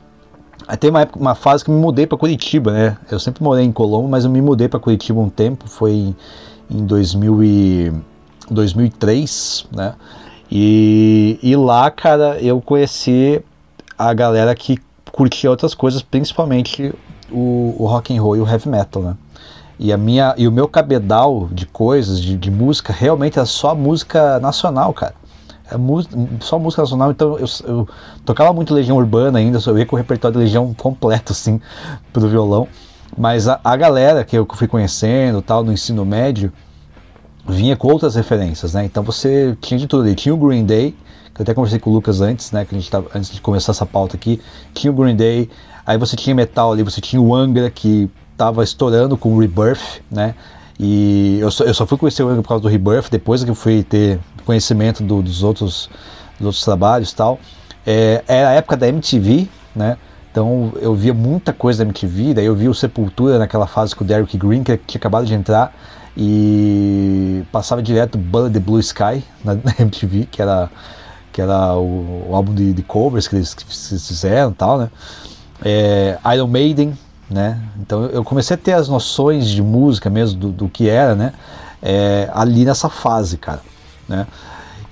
Aí tem uma, época, uma fase que me mudei para Curitiba, né? Eu sempre morei em Colombo, mas eu me mudei para Curitiba um tempo, foi em, em 2000 e, 2003, né? E, e lá, cara, eu conheci a galera que curtia outras coisas, principalmente o, o rock and roll e o heavy metal, né? E, a minha, e o meu cabedal de coisas, de, de música, realmente é só música nacional, cara. É só música nacional, então eu, eu, tocava muito Legião Urbana ainda, eu ia com o repertório de Legião completo, assim, pro violão. Mas a, a galera que eu fui conhecendo, tal, no ensino médio, vinha com outras referências, né? Então você tinha de tudo ali. Tinha o Green Day, que eu até conversei com o Lucas antes, né? Que a gente tava, antes de começar essa pauta aqui. Tinha o Green Day, aí você tinha metal ali, você tinha o Angra, que estava estourando com o Rebirth, né? E eu só, eu só fui conhecer o Angra por causa do Rebirth, depois que eu fui ter conhecimento do, dos, outros, dos outros trabalhos tal. É, era a época da MTV, né? Então eu via muita coisa da MTV, daí eu vi o Sepultura naquela fase com o Derek Green, que tinha acabado de entrar, e passava direto Bullet the Blue Sky na, na MTV, que era, que era o, o álbum de, de, covers que eles, que eles fizeram e tal, né? É, Iron Maiden, né? Então eu comecei a ter as noções de música mesmo do, do que era, né? É, ali nessa fase, cara, né?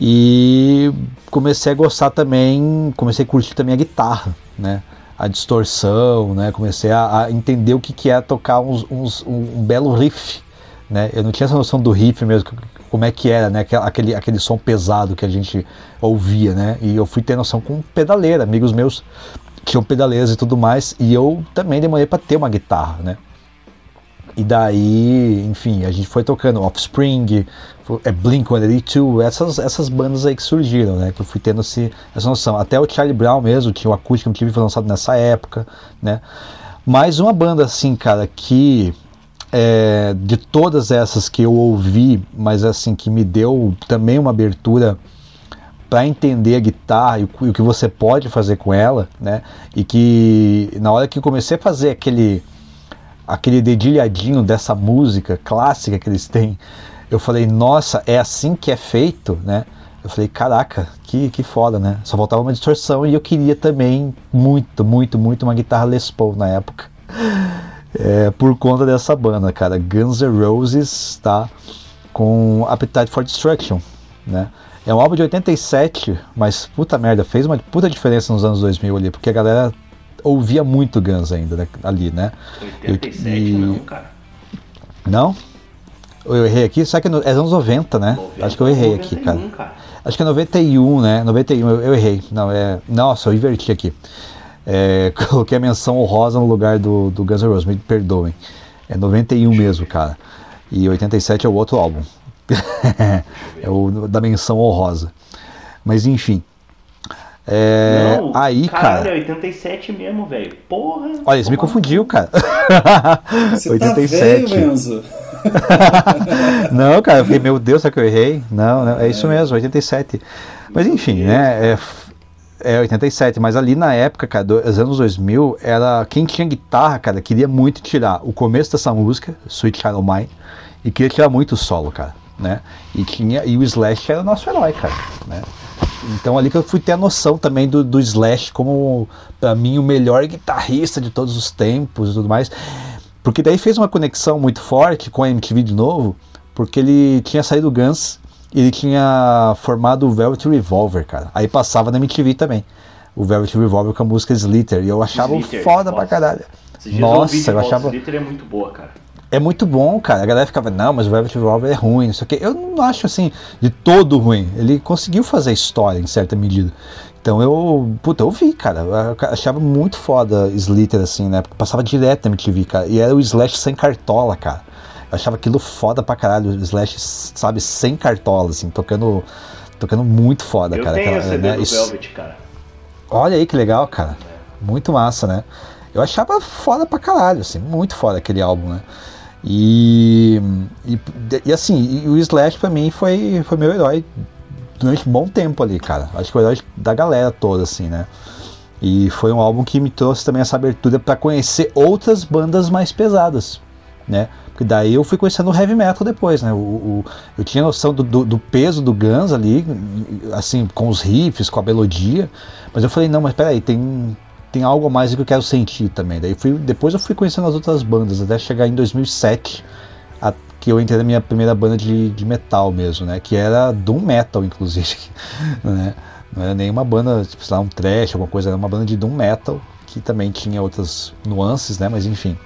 E comecei a gostar também, comecei a curtir também a guitarra, né? A distorção, né? Comecei a, a entender o que, que é tocar uns, uns, um, belo riff, né? Eu não tinha essa noção do riff mesmo, como é que era, né? Aquele, aquele som pesado que a gente ouvia, né? E eu fui ter noção com pedaleira, amigos meus tinham pedaleiras e tudo mais, e eu também demorei para ter uma guitarra, né? E daí, enfim, a gente foi tocando Offspring, é Blink-182, essas, essas bandas aí que surgiram, né? Que eu fui tendo esse, essa noção. Até o Charlie Brown mesmo, tinha o acústico que foi lançado nessa época, né? Mas uma banda assim, cara, que é, de todas essas que eu ouvi, mas assim, que me deu também uma abertura para entender a guitarra e o, que você pode fazer com ela, né? E que na hora que eu comecei a fazer aquele aquele dedilhadinho dessa música clássica que eles têm, eu falei, nossa, é assim que é feito, né? Eu falei, caraca, que, que foda, né? Só faltava uma distorção e eu queria também muito, muito, muito uma guitarra Les Paul na época. É, por conta dessa banda, cara. Guns N' Roses, tá? Com Appetite for Destruction, né? É um álbum de 87, mas puta merda, fez uma puta diferença nos anos 2000 ali, porque a galera ouvia muito Guns ainda né, ali, né? 87 e... não, cara. Não? Eu errei aqui, será que é, é anos 90, né? 90, Acho que eu errei 91, aqui, cara. cara. Acho que é 91, né? 91, eu, eu errei. Não, é. Nossa, eu inverti aqui. É, coloquei a menção honrosa no lugar do, do Guns N' Roses, me perdoem. É 91 mesmo, cara. E 87 é o outro álbum. é o da menção honrosa. Mas enfim. É, Não, aí, caralho, cara. é 87 mesmo, velho. Porra. Olha, você me confundiu, cara. Você 87. Tá velho, não, cara, eu falei, meu Deus, será que eu errei? Não, não é isso mesmo, 87. Mas enfim, né? É, é 87, mas ali na época, cara, dos anos 2000, era quem tinha guitarra, cara, queria muito tirar o começo dessa música, Sweet Child Mine, e queria tirar muito o solo, cara né? E, tinha, e o Slash era o nosso herói, cara, né? Então ali que eu fui ter a noção também do, do Slash como, para mim, o melhor guitarrista de todos os tempos e tudo mais. Porque daí fez uma conexão muito forte com a MTV de novo, porque ele tinha saído do Guns e ele tinha formado o Velvet Revolver, cara. Aí passava na MTV também. O Velvet Revolver com a música Slither. E eu achava Slither, foda nossa. pra caralho. Nossa, eu, achava. Slither é muito boa, cara é muito bom, cara. A galera ficava, não, mas o Velvet Revolver é ruim, não sei o quê. Eu não acho assim de todo ruim. Ele conseguiu fazer história em certa medida. Então eu, puta, eu vi, cara. Eu achava muito foda Slither, assim, né? Porque passava direto na MTV, cara. E era o Slash sem cartola, cara. Eu achava aquilo foda pra caralho, o Slash, sabe, sem cartola, assim, tocando, tocando muito foda, Eu cara. tenho aquela- CD né, do Velvet, cara. Olha aí que legal, cara. Muito massa, né? Eu achava foda pra caralho, assim, muito foda aquele álbum, né? E, e, e assim, e o Slash pra mim foi, foi meu herói durante um bom tempo ali, cara. Acho que o herói da galera toda, assim, né? E foi um álbum que me trouxe também essa abertura pra conhecer outras bandas mais pesadas, né? Porque daí eu fui conhecendo o heavy metal depois, né? O, o- eu tinha noção do, do- do peso do Guns ali, assim, com os riffs, com a melodia, mas eu falei, não, mas peraí, tem, tem algo a mais que eu quero sentir também. Daí fui, depois eu fui conhecendo as outras bandas, até chegar em 2007, a- que eu entrei na minha primeira banda de, de metal mesmo, né? Que era Doom Metal, inclusive, né? Não era nenhuma banda, tipo, sei lá, um trash, alguma coisa, era uma banda de Doom Metal, que também tinha outras nuances, né? Mas enfim,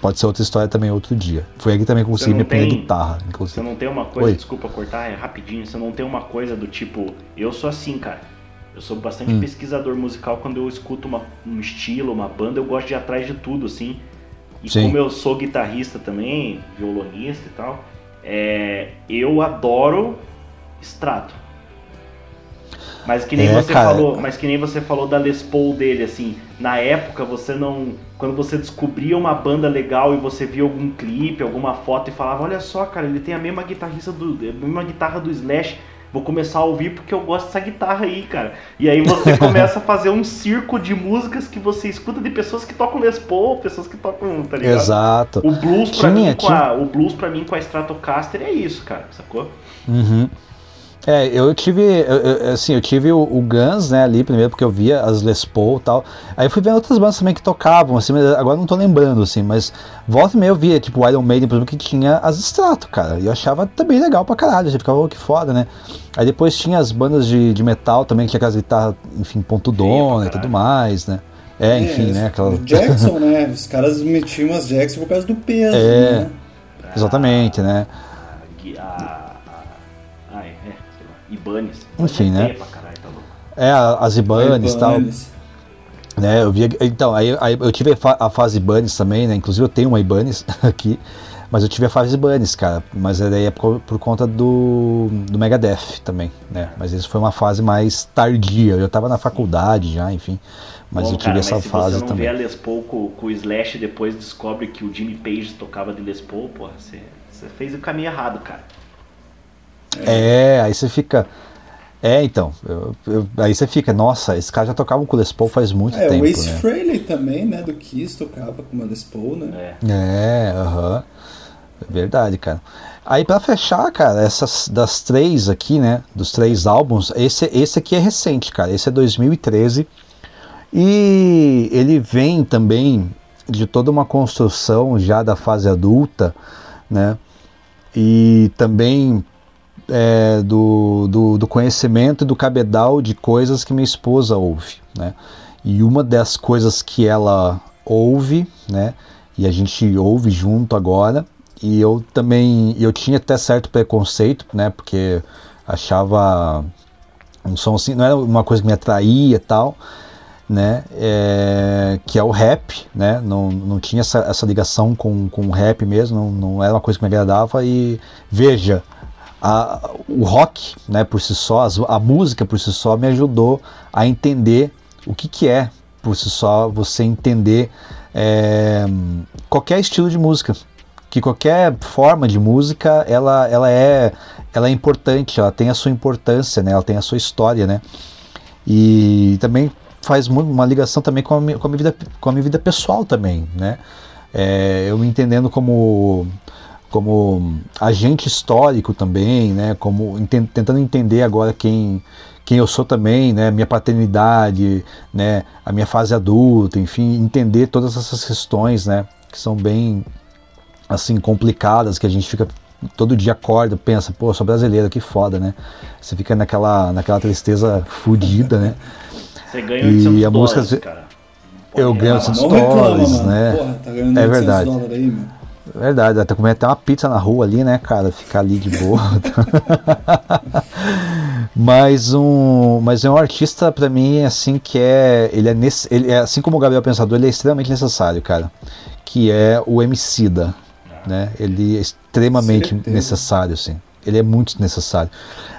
pode ser outra história também outro dia. Foi aí que também consegui minha primeira tem- guitarra, Você inclusive. não tem uma coisa, Oi. desculpa cortar, é rapidinho, você não tem uma coisa do tipo, eu sou assim, cara. Eu sou bastante Hum. pesquisador musical quando eu escuto uma- um estilo, uma banda, eu gosto de ir atrás de tudo, assim. E Sim. como eu sou guitarrista também, violonista e tal, é, eu adoro extrato. Mas que nem É, você cara. falou, mas que nem você falou da Les Paul dele, assim, na época você não. Quando você descobria uma banda legal e você via algum clipe, alguma foto e falava, olha só, cara, ele tem a mesma guitarrista do. a mesma guitarra do Slash. Vou começar a ouvir porque eu gosto dessa guitarra aí, cara. E aí você começa a fazer um circo de músicas que você escuta de pessoas que tocam Les Paul, pessoas que tocam, tá ligado? Exato. O blues pra Tinha, mim tinha. a, o blues para mim com a Stratocaster é isso, cara, sacou? Uhum. É, eu tive, eu- assim, eu tive o, o Guns, né, ali primeiro, porque eu via as Les Paul e tal. Aí eu fui vendo outras bandas também que tocavam, assim, mas agora não tô lembrando, assim, mas volta e meia eu via, tipo, o Iron Maiden, por exemplo, que tinha as Strato, cara, e eu achava também legal pra caralho, já ficava, "Oh, que foda, né. Aí depois tinha as bandas de, de metal também, que tinha aquelas guitarras, enfim, pontudona e tudo mais, né. É, enfim, né, aquela... O Jackson, né? Os caras metiam as Jackson por causa do peso, É. né? Exatamente, né. Ah, é, é, lá, Ibanez. Enfim, né? É caralho, tá. É, a- as Ibanez e tal. Ibanez. né? Eu via, então, aí, aí eu tive a, fa- a fase Ibanez também, né? Inclusive eu tenho uma Ibanez aqui, mas eu tive a fase Ibanez, cara. Mas daí é por, por conta do, do Megadeth também, né? Mas isso foi uma fase mais tardia. Eu já tava na faculdade já, enfim. Mas Bom, eu tive cara, essa mas se fase você não também. vê a Les Paul com, com o Slash e depois descobre que o Jimmy Page tocava de Les Paul, porra, você, você fez o caminho errado, cara. É, aí você fica. É, então. eu- eu- aí você fica, nossa, esse cara já tocava com o Les Paul faz muito É, tempo, o Ace né? Frehley também, né? Do Kiss tocava com uma Les Paul, né? É. É, aham. É Verdade, cara. Aí pra fechar, cara, essas das três aqui, né, dos três álbuns, esse esse aqui é recente, cara. Esse é 2013. E ele vem também de toda uma construção já da fase adulta, né? E também é, do, do, do conhecimento e do cabedal de coisas que minha esposa ouve, né? E uma das coisas que ela ouve, né? E a gente ouve junto agora. E eu também, eu tinha até certo preconceito, né? Porque achava um som assim, não era uma coisa que me atraía e tal, né? É, que é o rap, né? Não, não tinha essa, essa ligação com, com o rap mesmo, não, não era uma coisa que me agradava. E veja, a, o rock, né, por si só, a música por si só me ajudou a entender o que, que é por si só você entender é, qualquer estilo de música, que qualquer forma de música ela, ela é ela é importante, ela tem a sua importância, né, ela tem a sua história, né, e também faz uma ligação também com a, mi- com a minha vida com a minha vida pessoal também, né, É, eu me entendendo como como agente histórico também, né? Como tentando entender agora quem quem eu sou também, né? Minha paternidade, né? A minha fase adulta, enfim, entender todas essas questões, né? Que são bem assim complicadas, que a gente fica todo dia acorda, pensa, pô, sou brasileiro, que foda, né? Você fica naquela naquela tristeza fodida, né? Você ganha E 800 a música- dólares, cara. Pode Eu ganho reclamar. 800 Não reclama, Stories, mano. né? Porra, tá ganhando É 800 verdade. dólares aí. Verdade, até comer até uma pizza na rua ali, né, cara? Ficar ali de boa. mas um, mas é um artista pra mim assim que é, ele é nesse, ele é assim como o Gabriel Pensador, ele é extremamente necessário, cara. Que é o Emicida, né? Ele é extremamente Certeza. necessário, assim. Ele é muito necessário.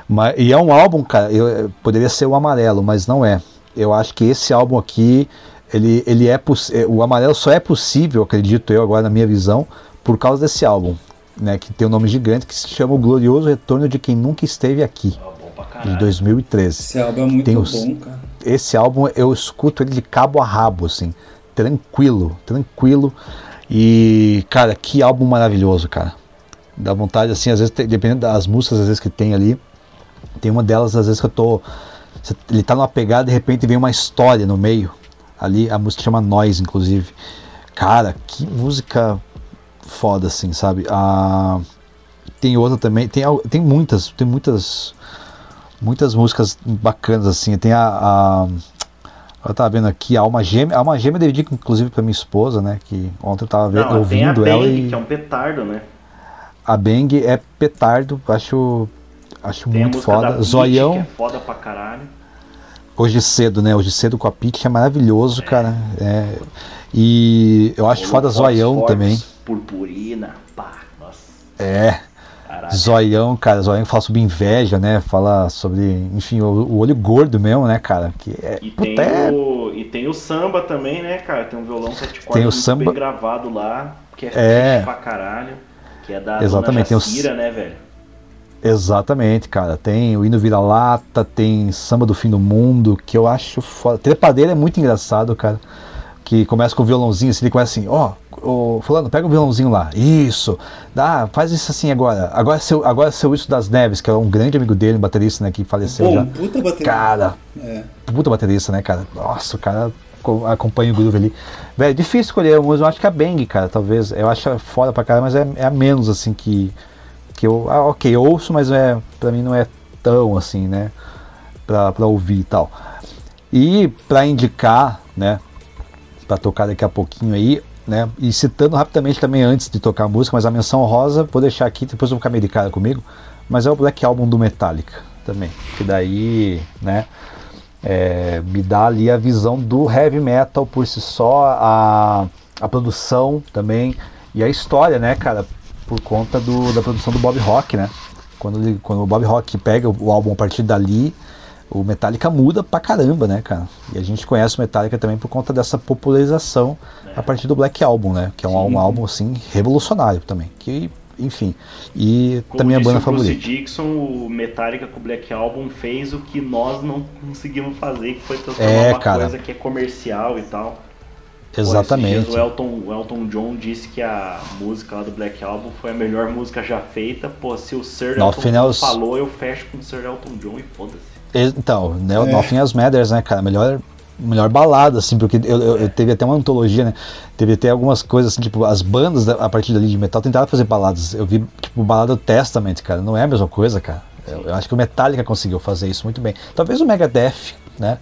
Mas, e é um álbum, cara, eu, poderia ser o amarelo, mas não é. Eu acho que esse álbum aqui, ele, ele é é, o amarelo só é possível, acredito eu agora na minha visão, por causa desse álbum, né? Que tem um nome gigante que se chama O Glorioso Retorno de Quem Nunca Esteve Aqui, pra de caralho. 2013 Esse álbum é muito Tem os- bom, cara. esse álbum eu escuto ele de cabo a rabo, assim, tranquilo, tranquilo. E, cara, que álbum maravilhoso, cara. Dá vontade, assim, às vezes, dependendo das músicas, às vezes que tem ali, tem uma delas, às vezes que eu tô. Ele tá numa pegada de repente vem uma história no meio. Ali, a música chama Nós, inclusive. Cara, que música foda, assim, sabe? Ah, tem outra também, tem, tem muitas, tem muitas muitas músicas bacanas assim. Tem a, a eu tava vendo aqui a Alma Gêmea, a Alma Gêmea eu dedico inclusive pra minha esposa, né, que ontem eu tava vendo, Não, tem a ouvindo ela Bang, e que é um petardo, né? a Bang é petardo, acho acho Tem muito foda. Zoião, é foda pra caralho. hoje cedo, né? Hoje cedo com a Pitch é maravilhoso, cara. É, e eu acho foda Zoião também. Purpurina, pá, nossa, É, caralho. Zoião, cara, Zoião fala sobre inveja, né? Fala sobre, enfim, o, o olho gordo mesmo, né, cara? Que é, E puta, tem, é- o, e tem o samba também, né, cara? Tem um violão sete cordas Tem o samba- bem gravado lá, que é, É. pra caralho. Que é da Exatamente, tem Dona o Jacira, né, velho? Exatamente, cara. Tem o Hino Vira-Lata, tem Samba do Fim do Mundo, que eu acho foda. Trepadeira é muito engraçado, cara. Que começa com o violãozinho, assim, ele começa assim, ó, ô, fulano, pega o violãozinho lá. Isso. Dá, faz isso assim agora. Agora seu, agora seu Wilson das Neves, que é um grande amigo dele, um baterista, né, que faleceu já. puta bateria. Cara, É. puta baterista, né, cara? Nossa, o cara co- acompanha o groove ali. Velho, difícil escolher, mas eu acho que a Bang, cara, talvez. Eu acho foda pra caralho, mas é, é a menos, assim, que. Que eu. Ah, ok, eu ouço, mas é, pra mim não é tão assim, né? Pra, pra ouvir e tal. E pra indicar, né? Pra tocar daqui a pouquinho aí, né? E citando rapidamente também antes de tocar a música, mas a menção rosa, vou deixar aqui, depois eu vou ficar cara comigo. Mas é o Black Album do Metallica também. Que daí, né? é, me dá ali a visão do heavy metal por si só, a, a produção também e a história, né, cara, por conta do, da produção do Bob Rock, né? Quando, ele, quando o Bob Rock pega o álbum a partir dali, o Metallica muda pra caramba, né, cara? E a gente conhece o Metallica também por conta dessa popularização a partir do Black Album, né? Que é um, um álbum, assim, revolucionário também. Que, enfim, e Como também a banda o Bruce favorita. Dixon, o Metallica com o Black Album fez o que nós não conseguimos fazer, que foi transformar É, uma cara. coisa que é comercial e tal. Pô, Exatamente. dias o Elton, o Elton John disse que a música lá do Black Album foi a melhor música já feita. Pô, se o Sir Elton John falou, eu fecho com o Sir Elton John e foda-se. Então, né, É. Nothing Else Matters, né, cara? Melhor, melhor balada, assim, porque eu, eu- eu teve até uma antologia, né? Teve até algumas coisas, assim, tipo, as bandas da- a partir dali de metal tentaram fazer baladas. Eu vi, tipo, balada do Testament, cara. Não é a mesma coisa, cara. Eu, eu acho que o Metallica conseguiu fazer isso muito bem. Talvez o Megadeth, né?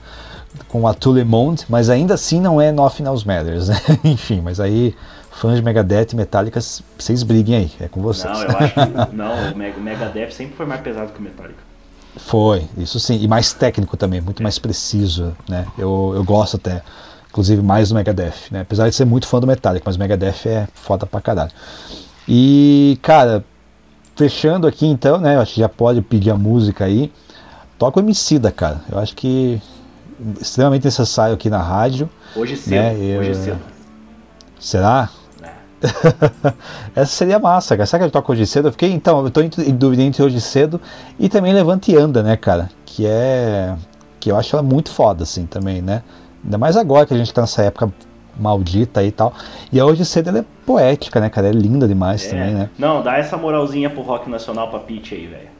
Com a Tule Mond, mas ainda assim não é Nothing Else Matters, né? Enfim, mas aí, fãs de Megadeth e Metallica, vocês briguem aí, é com vocês. Não, eu acho que não, o Megadeth sempre foi mais pesado que o Metallica. Foi, isso sim. E mais técnico também, muito mais preciso, né? Eu, eu gosto até, inclusive, mais do Megadeth, né? Apesar de ser muito fã do Metallica, mas o Megadeth é foda pra caralho. E, cara, fechando aqui então, né? Eu acho que já pode pedir a música aí. Toca o Emicida, cara. Eu acho que extremamente necessário aqui na rádio. Hoje cedo, Né, eu- hoje cedo. Será? Essa seria massa, cara. Será que ele toca hoje cedo? Eu fiquei, então, eu tô em dúvida entre hoje cedo e também Levante e Anda, né, cara? Que é. Que eu acho ela muito foda, assim, também, né? Ainda mais agora que a gente tá nessa época maldita aí e tal. E a hoje cedo ela é poética, né, cara? É linda demais É. também, né? Não, dá essa moralzinha pro rock nacional pra Pitch aí, velho.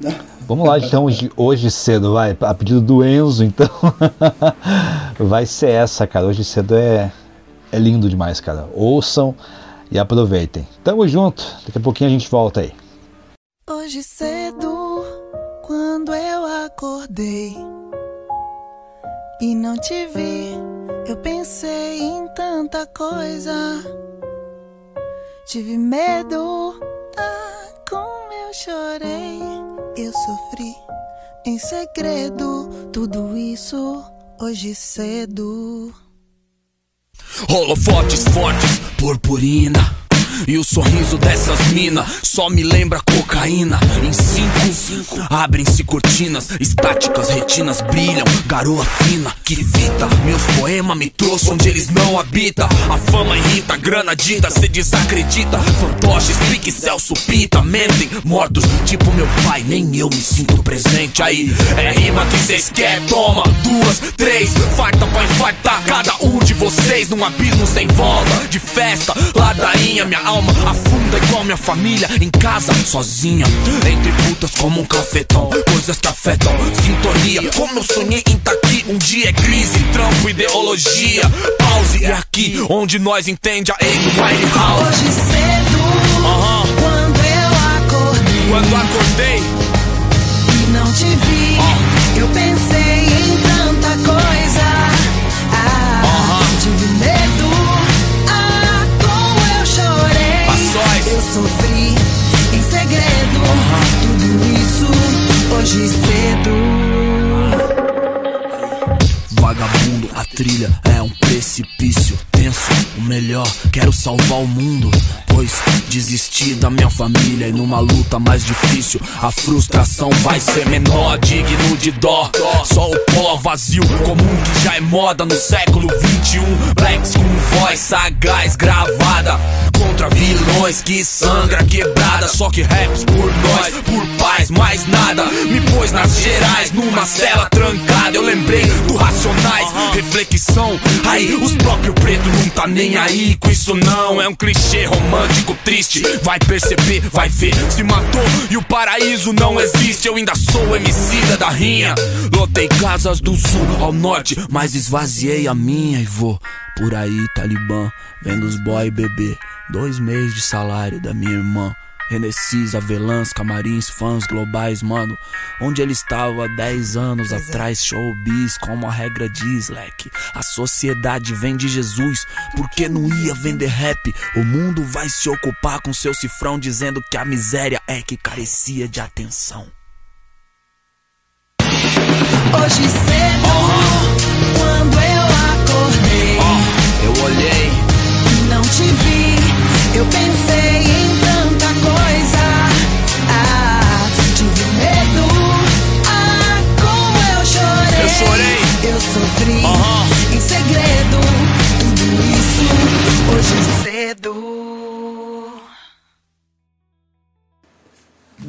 Vamos lá, então, hoje, hoje cedo, vai. A pedido do Enzo, então. vai ser essa, cara. Hoje cedo é, é lindo demais, cara. Ouçam e aproveitem. Tamo junto. Daqui a pouquinho a gente volta aí. Hoje cedo, quando eu acordei e não te vi, eu pensei em tanta coisa. Tive medo, ah, como eu chorei. Eu sofri em segredo, tudo isso hoje cedo. Holofotes fortes, purpurina. E o sorriso dessas minas só me lembra cocaína. Em cinco, abrem-se cortinas, estáticas, retinas brilham, garoa fina que fita. Meus poemas me trouxe onde eles não habitam. A fama irrita, grana dita, cê desacredita. Fantoches, pique, Celso, pita, mentem, mortos, tipo meu pai, nem eu me sinto presente. Aí é rima que cês quer, toma duas, três, farta pra infartar cada um de vocês num abismo sem volta. De festa, ladainha, minha alma afunda igual minha família em casa, sozinha. Entre putas como um cafetão, coisas que afetam sintonia. Como eu sonhei em tá aqui, um dia é crise, trampo, ideologia. Pause, é aqui onde nós entende a Amy Winehouse. Hoje cedo, quando eu acordei Quando acordei, e não te vi, eu pensei sofri em segredo. Tudo isso hoje cedo. Vagabundo, a trilha é um precipício tenso. O melhor, quero salvar o mundo. Pois desisti da minha família e numa luta mais difícil, a frustração vai ser menor. Digno de dó, só o pó vazio comum que já é moda no século 21. Blacks com voz sagaz gravada contra vilões que sangra quebrada. Só que raps por nós, por paz, mais nada. Me pôs nas gerais, numa cela trancada. Eu lembrei do Racionais, reflexão. Aí, os próprios pretos não tá nem aí com isso, não. É um clichê romântico triste. Vai perceber, vai ver. Se matou e o paraíso não existe. Eu ainda sou emicida da rinha. Lotei casas do sul ao norte, mas esvaziei a minha e vou. Por aí, Talibã, vendo os boy beber. Dois meses de salário da minha irmã. Renessis, avelãs, camarins, fãs globais, mano. Onde ele estava há 10 anos atrás, showbiz, como a regra diz, leque. A sociedade vem de Jesus, porque não ia vender rap. O mundo vai se ocupar com seu cifrão, dizendo que a miséria é que carecia de atenção. Hoje cedo, quando eu acordei Eu olhei, e não te vi, eu pensei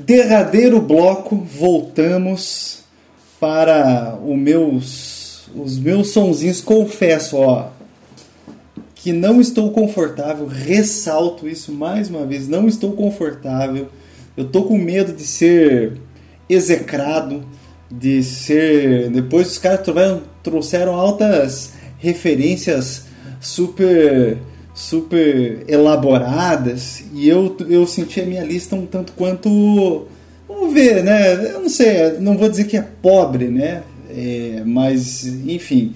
Derradeiro bloco, voltamos para o meus, os meus sonzinhos. Confesso, ó, que não estou confortável. Ressalto isso mais uma vez. Não estou confortável. Eu tô com medo de ser execrado, de ser. Depois os caras trouxeram altas referências super super elaboradas e eu, eu senti a minha lista um tanto quanto vamos ver né? Eu não sei não vou dizer que é pobre né? É, mas enfim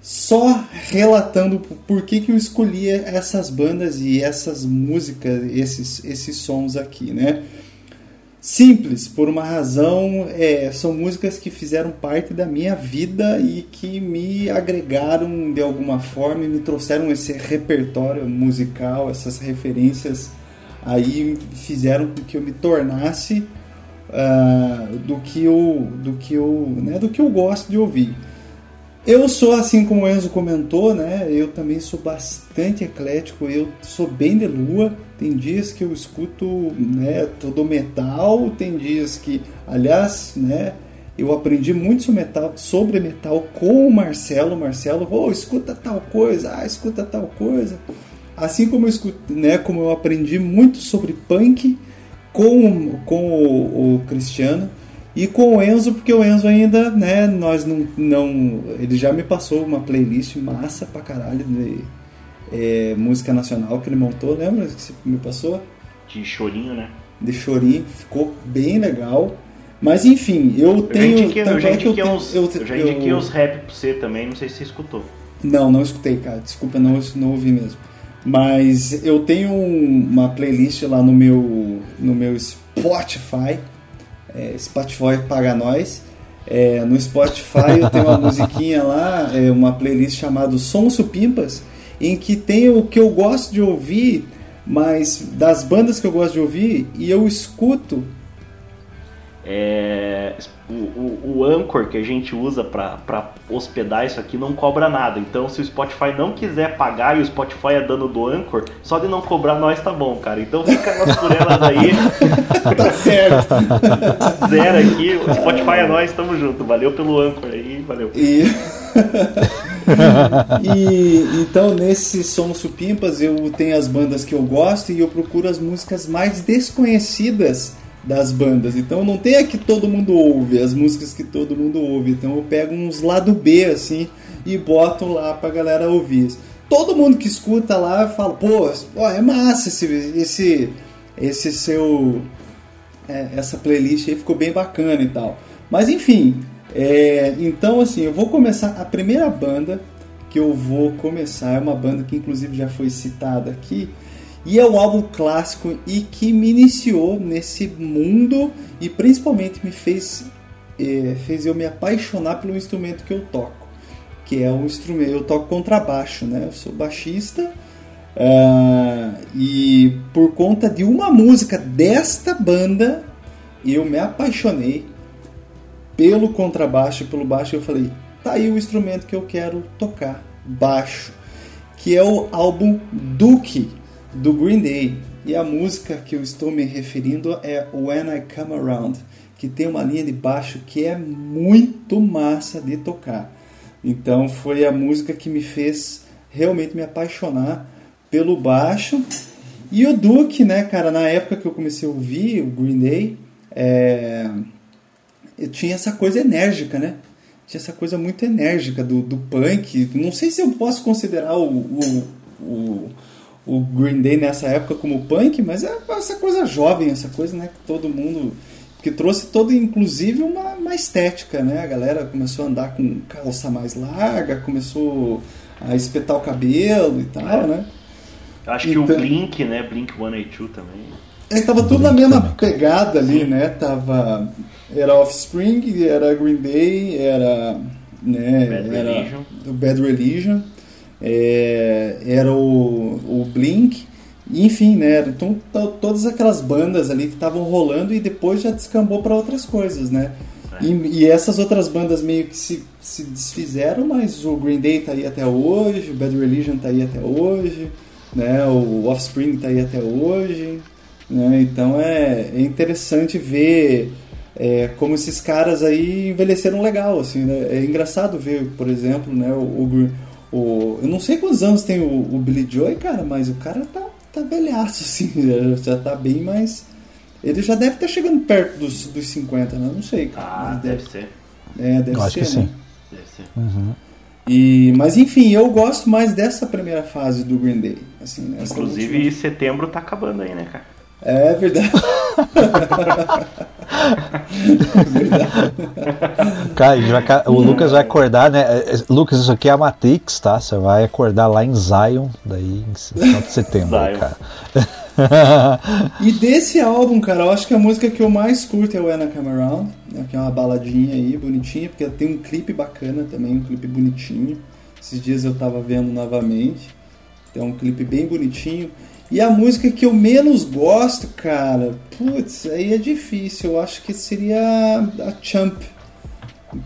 só relatando por que, que eu escolhi essas bandas e essas músicas esses esses sons aqui né Simples, por uma razão, é, são músicas que fizeram parte da minha vida e que me agregaram de alguma forma e me trouxeram esse repertório musical, essas referências aí fizeram com que eu me tornasse ah, do que eu, do que eu, né, do que eu gosto de ouvir. Eu sou assim como o Enzo comentou, né? Eu também sou bastante eclético, eu sou bem de lua. Tem dias que eu escuto, né, todo metal, tem dias que, aliás, né, eu aprendi muito sobre metal, sobre metal com o Marcelo. Marcelo, oh, escuta tal coisa, ah, escuta tal coisa. Assim como eu escuto, né, como eu aprendi muito sobre punk com, com o, o Cristiano e com o Enzo, porque o Enzo ainda, né, nós não, não. Ele já me passou uma playlist massa pra caralho de é, música nacional que ele montou, lembra que você me passou? De chorinho, né? De chorinho, ficou bem legal. Mas enfim, eu tenho. eu já indiquei uns, eu- eu já eu- indiquei uns rap pra você também, não sei se você escutou. Não, não escutei, cara. Desculpa, não, não ouvi mesmo. Mas eu tenho um- uma playlist lá no meu, no meu Spotify. É, Spotify paga nós. É, no Spotify eu tenho uma musiquinha lá, é, uma playlist chamada Sons Supimpas, em que tem o que eu gosto de ouvir Mas das bandas que eu gosto de ouvir, e eu escuto É, o, o, o Anchor que a gente usa pra pra hospedar isso aqui não cobra nada. Então, se o Spotify não quiser pagar e o Spotify é dano do Anchor, só de não cobrar nós tá bom, cara. Então fica nas por elas aí. tá certo. Zero aqui. O Spotify é nós, tamo junto. Valeu pelo Anchor aí, valeu. E... e então nesse Som Supimpas eu tenho as bandas que eu gosto e eu procuro as músicas mais desconhecidas das bandas. Então não tem a que todo mundo ouve, as músicas que todo mundo ouve. Então eu pego uns lado B assim e boto lá pra galera ouvir. Todo mundo que escuta lá fala, pô, é massa esse, esse, esse seu. é, essa playlist aí ficou bem bacana e tal. Mas enfim, é, então assim, eu vou começar. A primeira banda que eu vou começar é uma banda que inclusive já foi citada aqui. E é um álbum clássico e que me iniciou nesse mundo e principalmente me fez, é, fez eu me apaixonar pelo instrumento que eu toco. Que é um instrumento, eu toco contrabaixo, né? Eu sou baixista. ah, e por conta de uma música desta banda, eu me apaixonei pelo contrabaixo e pelo baixo. Eu falei, tá aí o instrumento que eu quero tocar, baixo, que é o álbum Duke do Green Day. E a música que eu estou me referindo é When I Come Around, que tem uma linha de baixo que é muito massa de tocar. Então foi a música que me fez realmente me apaixonar pelo baixo. E o Duke, né, cara, na época que eu comecei a ouvir o Green Day, é, eu tinha essa coisa enérgica, né? Tinha essa coisa muito enérgica do, do punk. Não sei se eu posso considerar o, o, o, o Green Day nessa época como punk, mas é essa coisa jovem, essa coisa né, que todo mundo. que trouxe todo, inclusive, uma, uma estética, né? A galera começou a andar com calça mais larga, começou a espetar o cabelo e tal, né? Eu acho que o Então- Blink, né? Blink 182 também. É, tava tudo na mesma pegada ali, né? Tava. Era Offspring, era Green Day, era. Né, Bad era Religion. o Bad Religion, é, era o, o Blink, enfim, né? Então to- todas aquelas bandas ali que estavam rolando e depois já descambou para outras coisas, né? É. E, e essas outras bandas meio que se, se desfizeram, mas o Green Day tá aí até hoje, o Bad Religion tá aí até hoje, né? O Offspring tá aí até hoje, né? Então é, é interessante ver é, como esses caras aí envelheceram legal, assim, né? É engraçado ver, por exemplo, né? O, o, o- eu não sei quantos anos tem o, o Billy Joy, cara, mas o cara tá, tá velhaço, assim, já, já tá bem mais... Ele já deve estar chegando perto dos, dos 50, né? Não sei, cara. Ah, mas deve ser. É, deve Eu acho ser, que né? sim. Deve ser. Uhum. E, mas enfim, eu gosto mais dessa primeira fase do Green Day. Assim, né? Inclusive, última- setembro tá acabando aí, né, cara? É verdade. verdade. Cara, ca- o Lucas vai acordar, né? É, é, Lucas, isso aqui é a Matrix, tá? Você vai acordar lá em Zion, daí em final de setembro, Zion. cara. E desse álbum, cara, eu acho que a música que eu mais curto é o Anna Come Around, né, que é uma baladinha aí, bonitinha, porque tem um clipe bacana também, um clipe bonitinho. Esses dias eu tava vendo novamente. Tem um clipe bem bonitinho. E a música que eu menos gosto, cara, putz, aí é difícil. Eu acho que seria a Champ,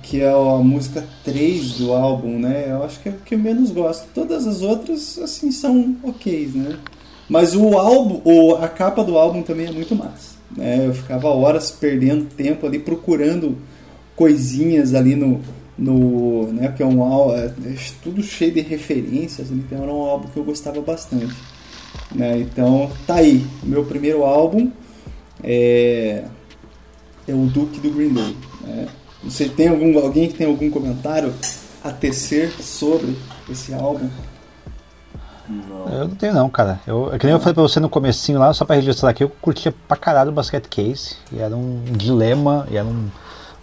que é a música 3 do álbum, né? Eu acho que é o que eu menos gosto. Todas as outras, assim, são ok, né? Mas o álbum, o, a capa do álbum também é muito massa. Né? Eu ficava horas perdendo tempo ali procurando coisinhas ali no. no né? Porque é um álbum. É, é tudo cheio de referências, então era um álbum que eu gostava bastante. Né? Então tá aí. Meu primeiro álbum é, é o Duke do Green Day. Né? Você tem algum, alguém que tem algum comentário a tecer sobre esse álbum? Eu não tenho não, cara. Eu, é que nem eu falei pra você no comecinho lá, só pra registrar aqui, eu curtia pra caralho o Basket Case. E era um dilema, e era um-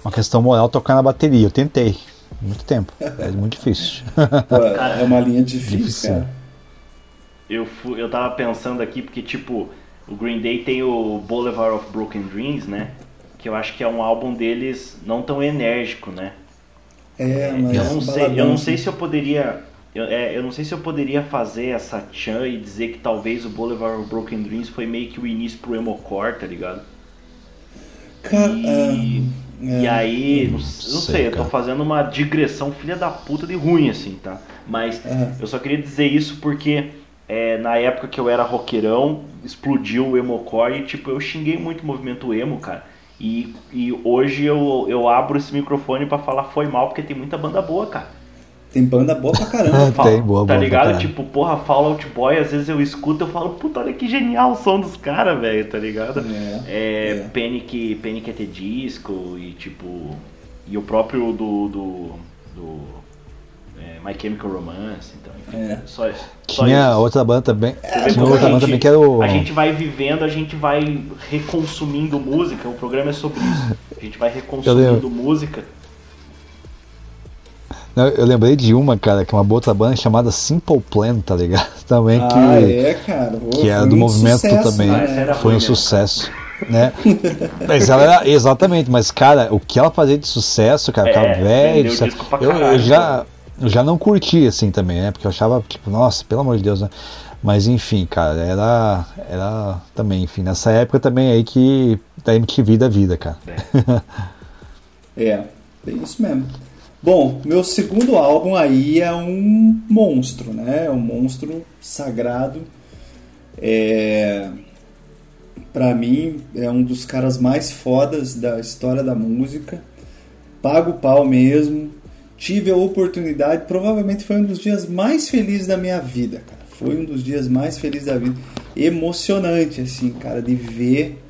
uma questão moral tocar na bateria. Eu tentei. Muito tempo. É muito difícil. Pô, é uma linha difícil, Difícil. cara. Eu, fu- eu tava pensando aqui, porque, tipo, o Green Day tem o Boulevard of Broken Dreams, né? Que eu acho que é um álbum deles não tão enérgico, né? É, mas Eu não, sei, eu não sei se eu poderia eu, é, eu não sei se eu poderia fazer essa chan e dizer que talvez o Boulevard of Broken Dreams foi meio que o início pro emocore, tá ligado? Cara, E, ah, e é. aí, não, não sei, sei, eu tô fazendo uma digressão filha da puta de ruim, assim, tá? Mas Aham. eu só queria dizer isso porque é, na época que eu era roqueirão, explodiu o emocore e, tipo, eu xinguei muito o movimento emo, cara. E, e hoje eu, eu abro esse microfone pra falar foi mal, porque tem muita banda boa, cara. Tem banda boa pra caramba. É, Tem, boa, tá boa, ligado? Tipo, porra, Fallout Boy, às vezes eu escuto e eu falo, puta, olha que genial o som dos caras, velho, tá ligado? É, É, é. Panic, Panic! at the Disco e tipo. E o próprio do. do, do é, My Chemical Romance, então, enfim. É. Só, só Tinha isso. outra banda também. Vê tinha outra a banda gente- também que era o. A gente vai vivendo, a gente vai reconsumindo música, o programa é sobre isso. A gente vai reconsumindo música. Não, Eu lembrei de uma, cara, que é uma outra banda chamada Simple Plan, tá ligado? Também que. Ah, é, cara. Pô, que era do movimento sucesso, também. Né? Foi um mesmo. sucesso. Né? mas ela era, exatamente, mas cara, o que ela fazia de sucesso, cara, É, ficava velho. Eu, eu já, eu já não curti assim também, né? Porque eu achava, tipo, nossa, pelo amor de Deus, né? Mas enfim, cara, era, era também, enfim, nessa época também aí que da MTV da vida, cara. É, bem isso mesmo. Bom, meu segundo álbum aí é um monstro, né? É um monstro sagrado. É, para mim é um dos caras mais fodas da história da música. Pago o pau mesmo. Tive a oportunidade, provavelmente foi um dos dias mais felizes da minha vida, cara. Foi um dos dias mais felizes da vida. Emocionante, assim, cara, de ver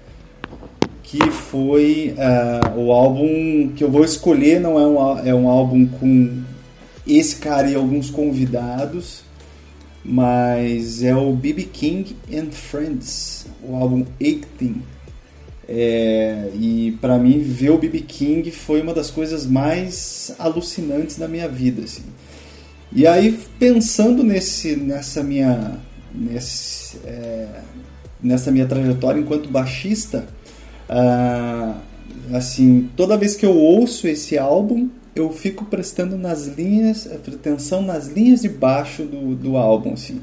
que foi ah, o álbum que eu vou escolher não é um, é um álbum com esse cara e alguns convidados mas é o B.B. King and Friends o álbum 18 é, e para mim ver o B.B. King foi uma das coisas mais alucinantes da minha vida assim. e aí pensando nesse nessa minha nesse, é, nessa minha trajetória enquanto baixista ah, assim, toda vez que eu ouço esse álbum, eu fico prestando nas linhas, atenção nas linhas de baixo do, do álbum, assim,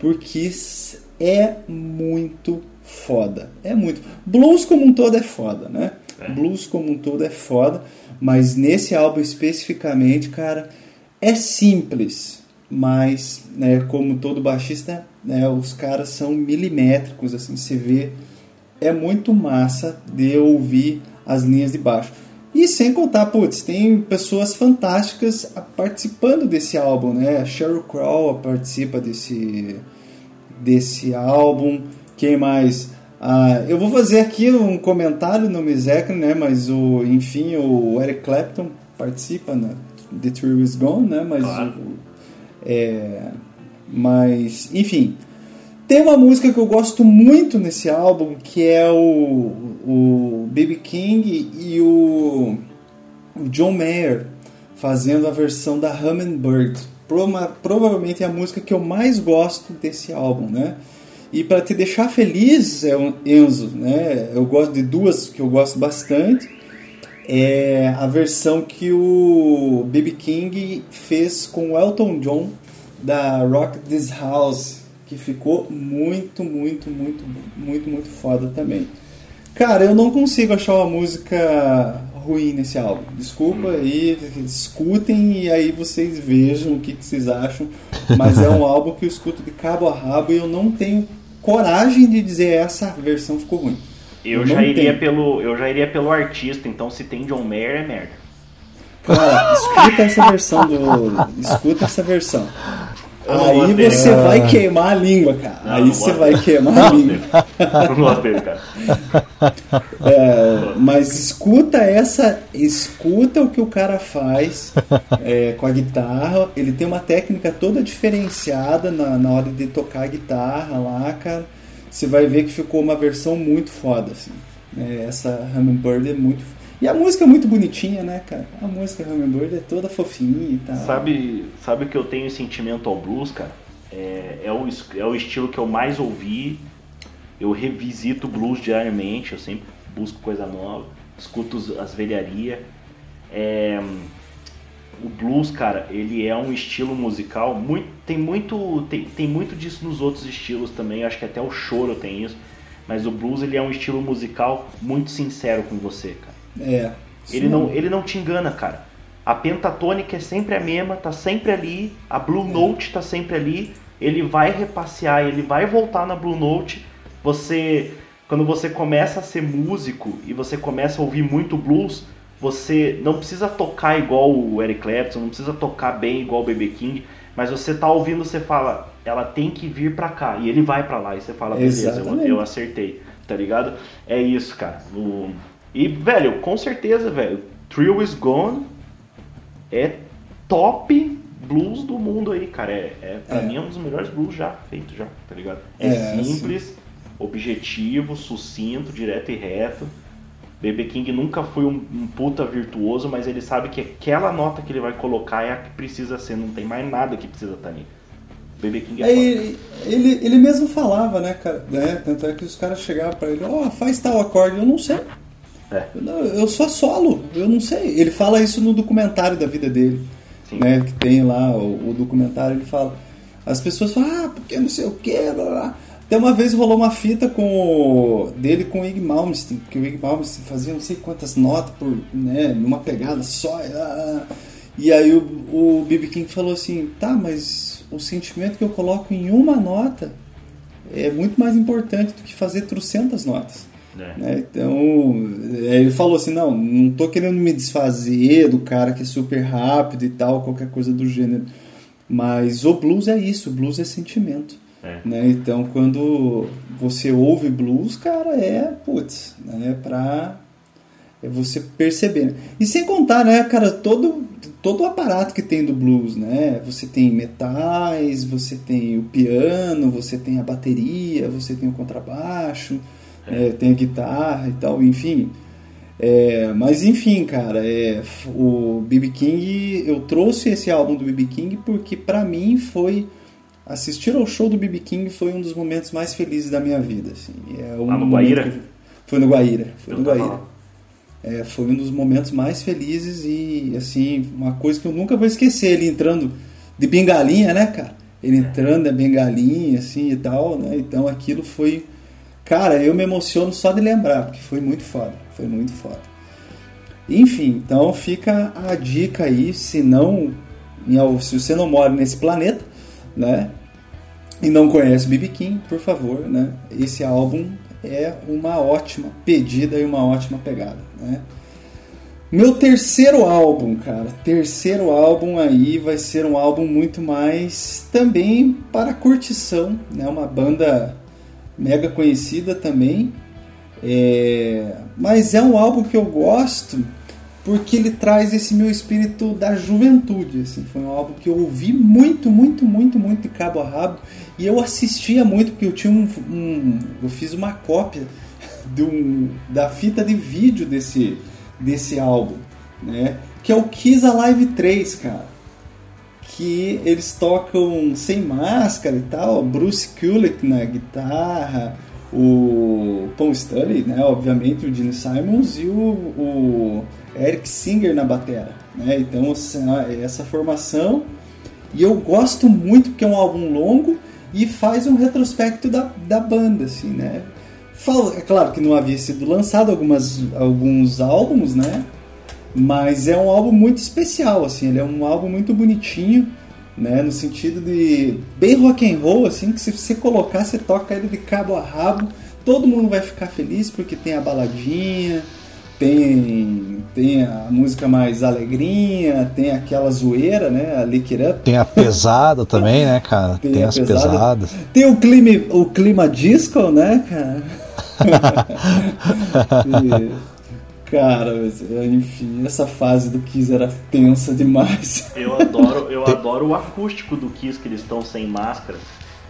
porque s- é muito foda, é muito. Blues como um todo é foda, né? Blues como um todo é foda, mas nesse álbum especificamente, cara, é simples, mas, né, como todo baixista, né, os caras são milimétricos, assim, você vê é muito massa de ouvir as linhas de baixo. E sem contar, putz, tem pessoas fantásticas participando desse álbum, né? A Sheryl Crow participa desse, desse álbum. Quem mais? Ah, eu vou fazer aqui um comentário no Misecre, né? Mas o, enfim, o Eric Clapton participa na The Tree Is Gone, né? Mas, Claro. o- é, mas, enfim, tem uma música que eu gosto muito nesse álbum, que é o, o B.B. King e o, o John Mayer fazendo a versão da Hummingbird. Proma- provavelmente é a música que eu mais gosto desse álbum, né? E para te deixar feliz, é Enzo, né? Eu gosto de duas que eu gosto bastante. É a versão que o B.B. King fez com Elton John da Rock This House, que ficou muito, muito, muito, muito, muito foda também. Cara, eu não consigo achar uma música ruim nesse álbum. Desculpa aí, escutem e aí vocês vejam o que, que vocês acham. Mas é um álbum que eu escuto de cabo a rabo e eu não tenho coragem de dizer essa versão ficou ruim. Eu Eu já iria tenho. pelo. Eu já iria pelo artista, então se tem John Mayer é merda. Cara, escuta essa versão do. Escuta essa versão. Aí dele. você vai queimar a língua, cara. Não, Aí não você vai queimar Não a língua. Não gosto dele, cara. É, mas escuta essa, escuta o que o cara faz é, com a guitarra. Ele tem uma técnica toda diferenciada na, na hora de tocar a guitarra lá, cara. Você vai ver que ficou uma versão muito foda, assim. É, essa Hummingbird é muito. E a música é muito bonitinha, né, cara? A música Hummingbird é toda fofinha e tal. Sabe, sabe que eu tenho sentimento ao blues, cara? É, é, o, é o estilo que eu mais ouvi. Eu revisito blues diariamente, eu sempre busco coisa nova, escuto as velharias. É, o blues, cara, ele é um estilo musical muito tem muito tem, tem muito disso nos outros estilos também. Acho que até o choro tem isso. Mas o blues ele é um estilo musical muito sincero com você, cara. É. Ele não, ele não te engana, cara. A pentatônica é sempre a mesma, tá sempre ali. A Blue Note tá sempre ali. Ele vai repassear, ele vai voltar na Blue Note. Você, quando você começa a ser músico e você começa a ouvir muito blues, você não precisa tocar igual o Eric Clapton, não precisa tocar bem igual o BB King, mas você tá ouvindo, você fala, ela tem que vir pra cá e ele vai pra lá e você fala, beleza, eu, eu acertei, tá ligado? É isso, cara. O- E velho, com certeza, velho, Thrill is Gone é top blues do mundo aí, cara. É, é pra É. mim é um dos melhores blues já feito já, tá ligado? É, É, simples, objetivo, sucinto, direto e reto. BB King nunca foi um, um puta virtuoso, mas ele sabe que aquela nota que ele vai colocar é a que precisa ser, não tem mais nada que precisa estar ali. BB King é, É, ele, ele, ele mesmo falava, né, cara? Né? Tanto é que os caras chegavam pra ele, ó, faz tal acorde, eu não sei. É. Eu, não- eu sou solo, eu não sei. Ele fala isso no documentário da vida dele. Sim. Né, que tem lá o, o documentário, ele fala. As pessoas falam, ah, porque não sei o que, blá, blá. Até uma vez rolou uma fita com o- dele com o Ig Malmsteen, porque o Ig Malmsteen fazia não sei quantas notas por, né, numa pegada só. e, ah, E aí o, o B.B. King falou assim, tá, mas o sentimento que eu coloco em uma nota é muito mais importante do que fazer trocentas notas. É. né? Então, é, ele falou assim, não, não tô querendo me desfazer do cara que é super rápido e tal, qualquer coisa do gênero. Mas o blues é isso, o blues é sentimento. É. Né? Então, quando você ouve blues, cara, é, putz, né, pra é você perceber. né? E sem contar, né, cara, todo, todo o aparato que tem do blues, né? Você tem metais, você tem o piano, você tem a bateria, você tem o contrabaixo, é, tem guitarra e tal, enfim. É, mas enfim, cara, é, o BB King, eu trouxe esse álbum do BB King porque pra mim foi assistir ao show do BB King foi um dos momentos mais felizes da minha vida. Assim. É um Lá no Guaíra? Foi no Guaíra. Foi Eu no Guaíra. É, foi um dos momentos mais felizes e, assim, uma coisa que eu nunca vou esquecer. Ele entrando de bengalinha, né, cara? Ele entrando de bengalinha, assim e tal, né? Então aquilo foi. Cara, eu me emociono só de lembrar, porque foi muito foda. Foi muito foda. Enfim, então fica a dica aí, se não. Se você não mora nesse planeta, né? E não conhece BB King, por favor, né? Esse álbum é uma ótima pedida e uma ótima pegada, né? Meu terceiro álbum, cara, terceiro álbum aí vai ser um álbum muito mais também para curtição, né? Uma banda mega conhecida também, é... mas é um álbum que eu gosto porque ele traz esse meu espírito da juventude. Assim. Foi um álbum que eu ouvi muito, muito, muito, muito de cabo a rabo. E eu assistia muito, porque eu tinha um. um- eu fiz uma cópia um- da fita de vídeo desse, desse álbum, né? Que é o Kiss Alive 3, cara. Que eles tocam sem máscara e tal. Bruce Kulick na guitarra, o Paul Stanley, né? Obviamente o Gene Simons e o, o Eric Singer na batera, né? Então essa, essa formação e eu gosto muito porque é um álbum longo e faz um retrospecto da, da banda, assim, né? Fala, é claro que não havia sido lançado algumas, alguns álbuns, né? Mas é um álbum muito especial, assim, ele é um álbum muito bonitinho, né? No sentido de bem rock and roll, assim, que se você colocar, você toca ele de cabo a rabo, todo mundo vai ficar feliz porque tem a baladinha, tem, tem a música mais alegrinha, tem aquela zoeira, né? A Lick It Up. Tem a pesada também, né, cara? Tem Tem, as pesada. pesadas. Tem o clima, o clima disco, né, cara? E, cara, mas, enfim, essa fase do Kiss era tensa demais. Eu adoro, eu adoro o acústico do Kiss que eles estão sem máscara.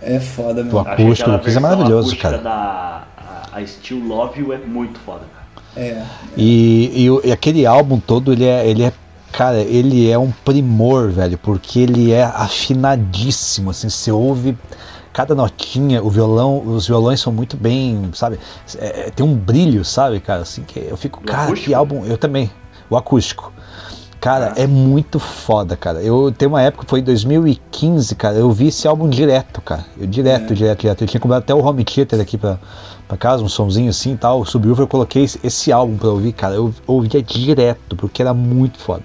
É foda O mesmo. Acho acústico do Kiss é maravilhoso, cara. Da, a, a Still Love You é muito foda, cara. É, E, e o- e aquele álbum todo, ele é, ele é. Cara, ele é um primor, velho, porque ele é afinadíssimo, assim, você ouve cada notinha, o violão, os violões são muito bem, sabe? É, tem um brilho, sabe, cara, assim, que eu fico, O cara, acústico? que álbum, eu também, o acústico. Cara, é muito foda, cara. Eu tem uma época, foi em 2015, cara, eu vi esse álbum direto, cara. Eu direto, É. direto, direto. Eu tinha comprado até o home theater aqui pra, pra casa, um somzinho assim e tal. Subwoofer, eu coloquei esse, esse álbum pra ouvir, cara. Eu ouvia direto, porque era muito foda.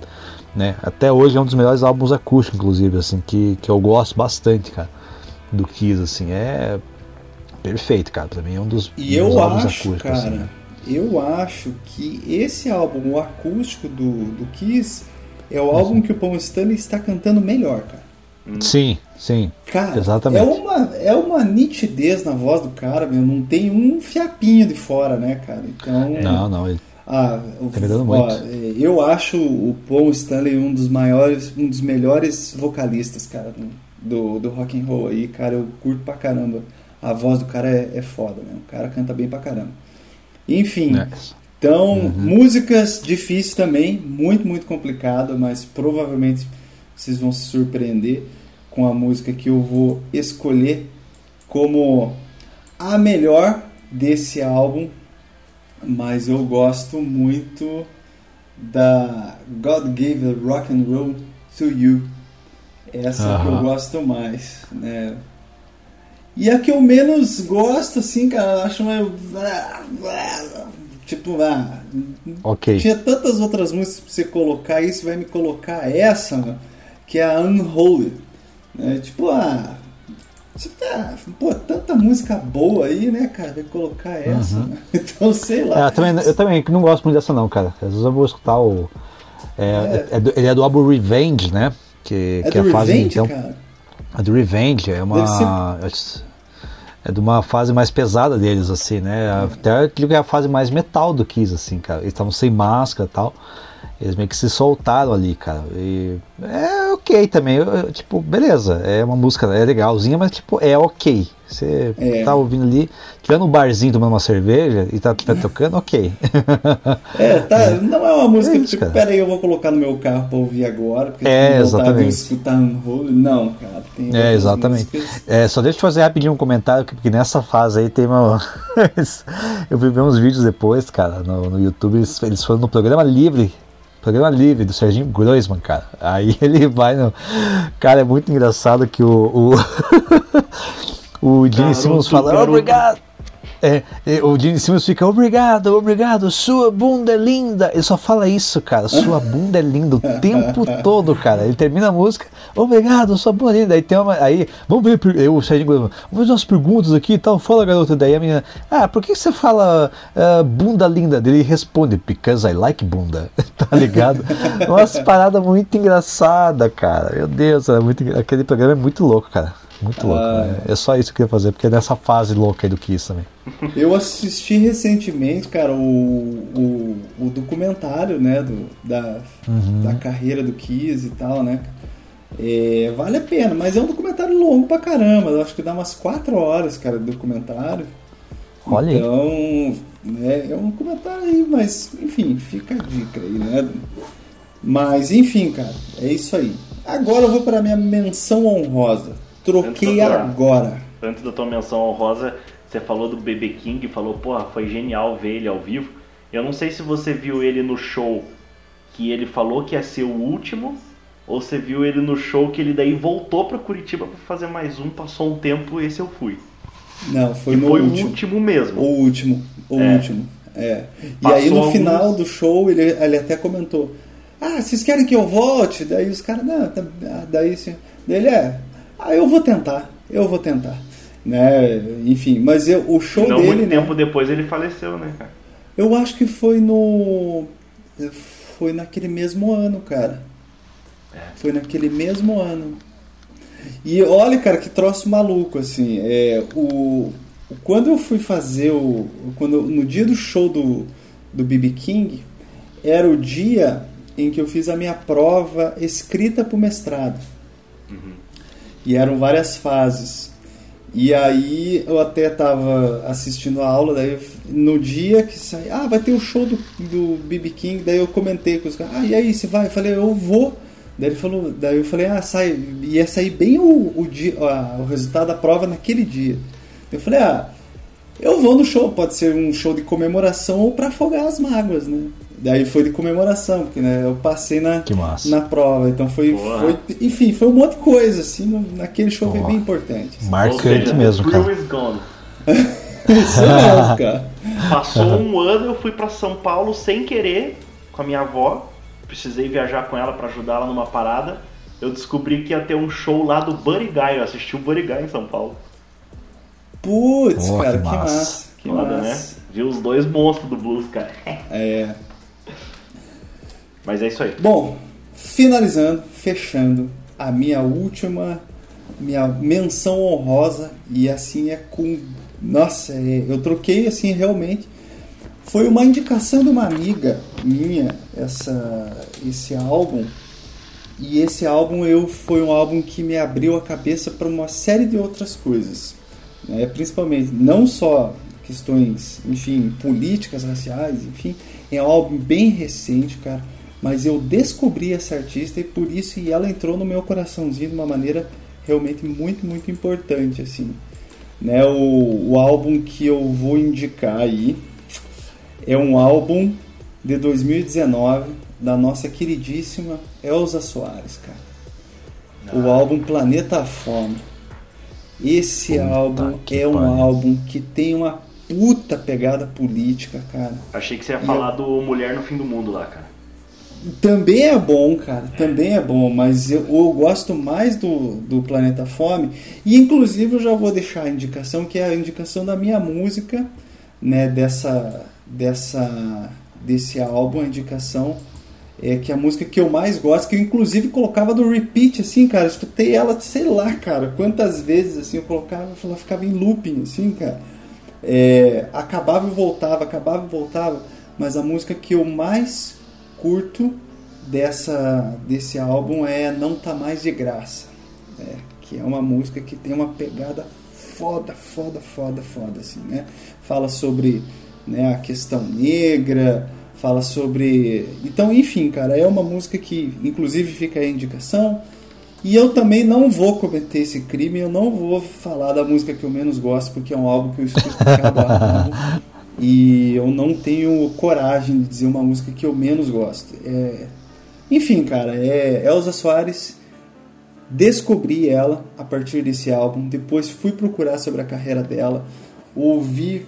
Né? Até hoje é um dos melhores álbuns acústicos, inclusive, assim, que, que eu gosto bastante, cara. Do Kiss, assim. É perfeito, cara. Pra mim é um dos, E eu álbuns acho, acústicos, cara, assim. eu acho que esse álbum, o acústico do, do Kiss, é o álbum que o Paul Stanley está cantando melhor, cara. Sim, sim. Cara, Exatamente. É uma, é uma nitidez na voz do cara, meu. Não tem um fiapinho de fora, né, cara? Então. Não, não. Ele, Ah, o- Tá me dando ó, muito. é, eu acho o Paul Stanley um dos maiores, um dos melhores vocalistas, cara, do, do rock and roll aí, cara. Eu curto pra caramba. A voz do cara é, é foda, né? O cara canta bem pra caramba. Enfim, né? então, Uhum. músicas difíceis também, muito, muito complicado, mas provavelmente vocês vão se surpreender com a música que eu vou escolher como a melhor desse álbum, mas eu gosto muito da God Gave the Rock and Roll to You. Essa que eu gosto mais, né? E a que eu menos gosto, assim, cara, acho meio. Tipo, ah, Ok. tinha tantas outras músicas pra você colocar aí, você vai me colocar essa, né, que é a Unholy. Né? Tipo, ah. Você tá, pô, tanta música boa aí, né, cara? Vai colocar essa, né? Então, sei É, lá. eu, também, eu também não gosto muito dessa não, cara. Às vezes eu vou escutar o. É, é do- ele é do álbum Revenge, né? Que, É que do a fase, Revenge, então, cara? A do Revenge é uma. É de uma fase mais pesada deles, assim, né? Até eu digo que é a fase mais metal do Kiss, assim, cara. Eles estavam sem máscara e tal. Eles meio que se soltaram ali, cara. E é ok também. eu, tipo, beleza. É uma música, é legalzinha, mas tipo, é ok. Você É. tá ouvindo ali, tirando um barzinho tomando uma cerveja e tá, tá tocando, ok. É, tá, não é uma música É que, isso, tipo, cara. pera aí, eu vou colocar no meu carro pra ouvir agora, porque É, eu exatamente. escutar Unholy. Não, cara, tem É, exatamente. músicas. É, só deixa eu fazer rapidinho um comentário, porque nessa fase aí tem uma. eu vi uns vídeos depois, cara, no, no YouTube, eles, eles foram no programa livre. Programa livre do Serginho Groisman, cara. Aí ele vai no. Cara, é muito engraçado que o. O, o Gene Simmons fala, garoto. obrigado. É, é, o Gene Simmons fica, obrigado, obrigado, sua bunda é linda. Ele só fala isso, cara, sua bunda é linda o tempo todo, cara. Ele termina a música, obrigado, sua bunda é linda. Aí tem uma. Aí, vamos ver, eu, o Groisman, vamos ver umas perguntas aqui e tal. Fala, garota. Daí a menina, ah, por que você fala ah, bunda linda? Ele responde, because I like bunda. tá ligado? Umas paradas muito engraçadas, cara. Meu Deus, é muito, aquele programa é muito louco, cara. Muito louco. Ah. né? É só isso que eu queria fazer, porque é nessa fase louca aí do Kiss também. Eu assisti recentemente, cara, o, o, o documentário, né, do, da, Uhum. da carreira do Kiss e tal, né? É, vale a pena, mas é um documentário longo pra caramba. Eu acho que dá umas 4 horas, cara, de documentário. Olha aí. Então, né, é um documentário aí, mas, enfim, fica a dica aí, né? Mas, enfim, cara, é isso aí. Agora eu vou para minha menção honrosa. Troquei Antes da- agora. Antes da tua menção honrosa, você falou do BB King, falou, porra, foi genial ver ele ao vivo. Eu não sei se você viu ele no show que ele falou que ia ser o último, ou você viu ele no show que ele daí voltou pra Curitiba pra fazer mais um, passou um tempo, esse eu fui. Não, foi E no foi último. o último mesmo. O último, o É. último. É. E Passou aí no alguns- final do show ele, ele até comentou: Ah, vocês querem que eu volte? Daí os caras, não, tá, ah, daí. Daí ele é, ah, eu vou tentar, eu vou tentar. Né? Enfim, mas eu, o show não dele, muito né? tempo depois ele faleceu, né, cara? Eu acho que foi no. Foi naquele mesmo ano, cara. Foi naquele mesmo ano. E olha, cara, que troço maluco, assim. É, o, quando eu fui fazer o. Quando, no dia do show do, do BB King, era o dia em que eu fiz a minha prova escrita para o mestrado. E eram várias fases. E aí eu até tava assistindo a aula, daí no dia que sai, ah, vai ter o show do, do BB King, daí eu comentei com os caras, ah, e aí, você vai? Eu falei, eu vou. Daí ele falou, daí eu falei, ah, sai, ia sair bem o, o, dia, o resultado da prova naquele dia. Eu falei, ah, eu vou no show, pode ser um show de comemoração ou para afogar as mágoas, né? Daí foi de comemoração, porque né, eu passei na, Que massa. na prova. Então foi, foi. Enfim, foi um monte de coisa, assim, naquele show foi Boa. bem importante. Ou Marcante seja, mesmo, cara. is gone. Isso mesmo, cara. Passou um ano, eu fui pra São Paulo sem querer com a minha avó. Precisei viajar com ela pra ajudar ela numa parada. Eu descobri que ia ter um show lá do Buddy Guy. Eu assisti o Buddy Guy em São Paulo. Putz, cara, que que massa. massa. Que Foda, né? massa. Vi os dois monstros do blues, cara. É. Mas é isso aí. Bom, finalizando, fechando a minha última, minha menção honrosa e assim é com, nossa, é, eu troquei assim realmente. Foi uma indicação de uma amiga minha essa esse álbum e esse álbum eu foi um álbum que me abriu a cabeça para uma série de outras coisas, né? Principalmente não só questões, enfim, políticas, raciais, enfim, é um álbum bem recente, cara. Mas eu descobri essa artista e por isso e ela entrou no meu coraçãozinho de uma maneira realmente muito, muito importante, assim. Né, o, o álbum que eu vou indicar aí é um álbum de 2019 da nossa queridíssima Elza Soares, cara. O álbum Planeta Fome. Esse Puta álbum é um álbum que tem uma puta pegada política, cara. Achei que você ia falar do Mulher no Fim do Mundo lá, cara. Também é bom, cara, também é bom, mas eu, eu gosto mais do, do Planeta Fome. E inclusive eu já vou deixar a indicação, que é a indicação da minha música, né, dessa, dessa, desse álbum, a indicação é que é a música que eu mais gosto, que eu inclusive colocava no repeat, assim, cara, escutei ela, sei lá, cara, quantas vezes, assim, eu colocava, ela ficava em looping, assim, cara. É, acabava e voltava, acabava e voltava, mas a música que eu mais curto dessa desse álbum é Não Tá Mais de Graça, né? que é uma música que tem uma pegada foda, foda, foda, foda, assim, né? Fala sobre né, a questão negra, fala sobre... Então, enfim, cara, é uma música que, inclusive, fica aí a indicação. E eu também não vou cometer esse crime, eu não vou falar da música que eu menos gosto, porque é um álbum que eu escuto cabo a rabo. E eu não tenho coragem de dizer uma música que eu menos gosto. É... Enfim, cara, é Elza Soares. Descobri ela a partir desse álbum. Depois fui procurar sobre a carreira dela. Ouvi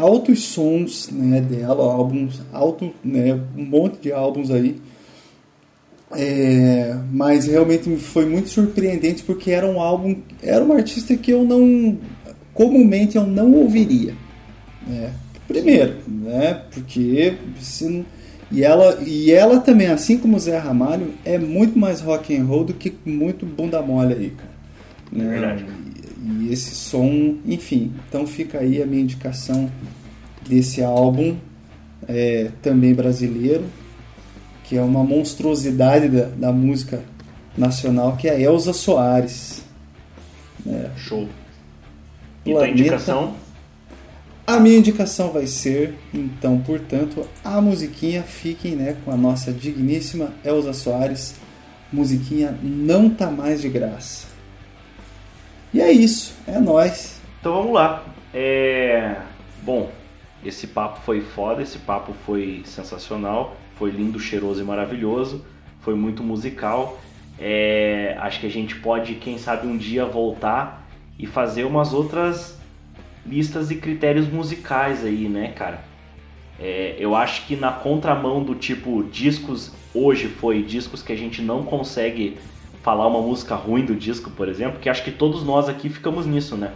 altos sons né, dela, álbuns, alto, né, um monte de álbuns aí. É, mas realmente me foi muito surpreendente porque era um álbum, era uma artista que eu não, comumente eu não ouviria. né? Primeiro, né? Porque se e ela e ela também, assim como o Zé Ramalho, é muito mais rock and roll do que muito bunda mole aí, cara. Né? Verdade. E, e esse som, enfim. Então fica aí a minha indicação desse álbum, é, também brasileiro, que é uma monstruosidade da, da música nacional, que é a Elza Soares. né? Show. E tua Planeta- indicação? A minha indicação vai ser, então, portanto, a musiquinha, fiquem né, com a nossa digníssima Elza Soares, musiquinha Não Tá Mais de Graça. E é isso, é nóis. Então vamos lá. É... Bom, esse papo foi foda, esse papo foi sensacional, foi lindo, cheiroso e maravilhoso, foi muito musical. É, Acho que a gente pode, quem sabe, um dia voltar e fazer umas outras listas e critérios musicais aí, né, cara? É, eu acho que na contramão do tipo discos hoje foi discos que a gente não consegue falar uma música ruim do disco, por exemplo, que acho que todos nós aqui ficamos nisso, né?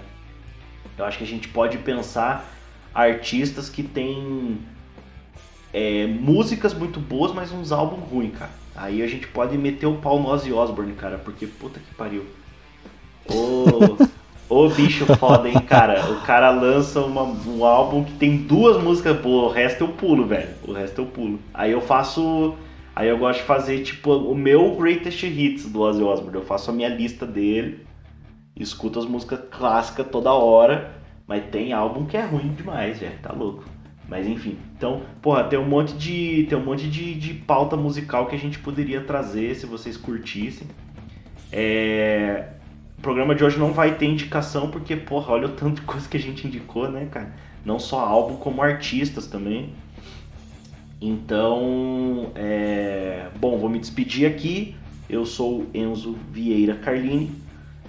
Eu acho que a gente pode pensar artistas que têm é, músicas muito boas, mas uns álbuns ruins, cara. Aí a gente pode meter o pau no Ozzy Osbourne, cara, porque puta que pariu. Ô, ô bicho foda, hein, cara. O cara lança uma- um álbum que tem duas músicas boas, o resto eu pulo, velho. O resto eu pulo. Aí eu faço. Aí eu gosto de fazer, tipo, o meu greatest hits do Ozzy Osbourne. Eu faço a minha lista dele escuto as músicas clássicas toda hora, mas tem álbum que é ruim demais, velho, tá louco. Mas enfim, então, porra, tem um monte de tem um monte de, de pauta musical que a gente poderia trazer se vocês curtissem. É, O programa de hoje não vai ter indicação porque, porra, olha o tanto de coisa que a gente indicou, né, cara? Não só álbum, como artistas também. Então, é... bom, vou me despedir aqui. Eu sou Enzo Vieira Carlini.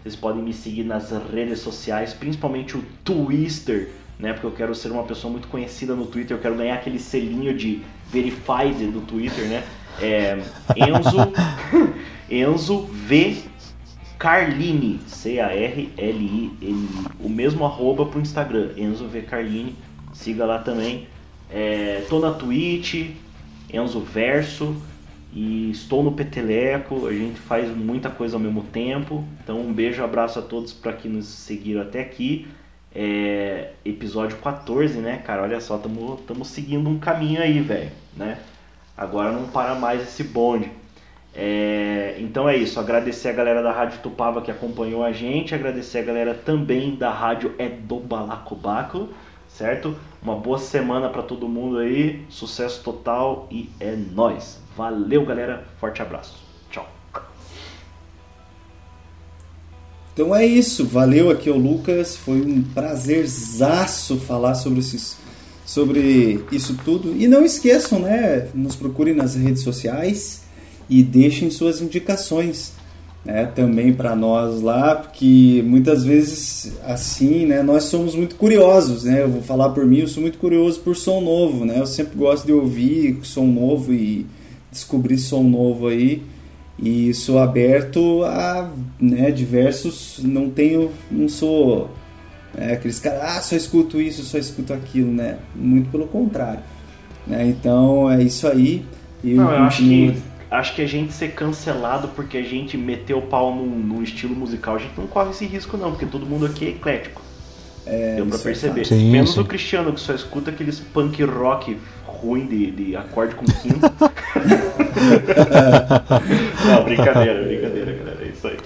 Vocês podem me seguir nas redes sociais, principalmente o Twister, né? Porque eu quero ser uma pessoa muito conhecida no Twitter. Eu quero ganhar aquele selinho de verified do Twitter, né? É Enzo, Enzo V Carlini, C-A-R-L-I-N-I. O mesmo arroba pro Instagram, Enzo V Carlini. Siga lá também. É, tô na Twitch, Enzo Verso. E estou no Peteleco, a gente faz muita coisa ao mesmo tempo. Então um beijo, abraço a todos para que nos seguiram até aqui. É, episódio 14, né, cara? Olha só, estamos seguindo um caminho aí, velho, né? Agora não para mais esse bonde. É, então é isso, agradecer a galera da Rádio Tupava que acompanhou a gente, agradecer a galera também da Rádio É do Balacobaco, certo? Uma boa semana para todo mundo aí, sucesso total e é nós. Valeu, galera, forte abraço. Tchau. Então é isso, valeu aqui o Lucas, foi um prazerzaço falar sobre esses sobre isso tudo. E não esqueçam, né, nos procurem nas redes sociais e deixem suas indicações né, também para nós lá, porque muitas vezes assim, né, nós somos muito curiosos, né? Eu vou falar por mim, eu sou muito curioso por som novo, né? Eu sempre gosto de ouvir som novo e descobrir som novo aí. E sou aberto a né, diversos, não tenho, não sou é, aqueles caras, ah, só escuto isso, só escuto aquilo, né? Muito pelo contrário. Né? Então é isso aí. Eu não, eu acho que acho que a gente ser cancelado porque a gente meteu o pau num, num, estilo musical, a gente não corre esse risco não, porque todo mundo aqui é eclético. É, Deu pra é perceber. sim, Menos sim. o Cristiano, que só escuta aqueles punk rock ruim de, de acorde com quinto. não, brincadeira, brincadeira, galera. É isso aí.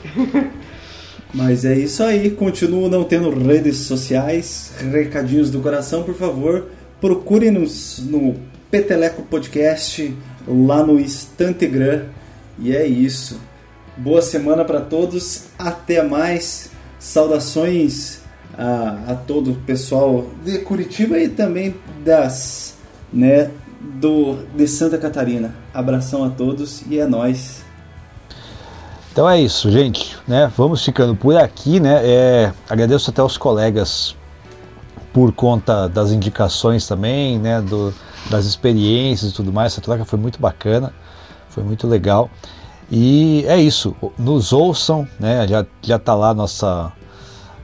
Mas é isso aí. Continuo não tendo redes sociais. Recadinhos do coração, por favor. Procure-nos no Peteleco Podcast lá no Instantegram. E é isso. Boa semana para todos. Até mais. Saudações a, a todo o pessoal de Curitiba e também das, né, do de Santa Catarina. Abração a todos e é nós. Então é isso, gente. Né? Vamos ficando por aqui, né? É, agradeço até aos colegas por conta das indicações também, né? Do, das experiências e tudo mais. Essa troca foi muito bacana, foi muito legal. E é isso, nos ouçam, né? Já, já tá lá nossa,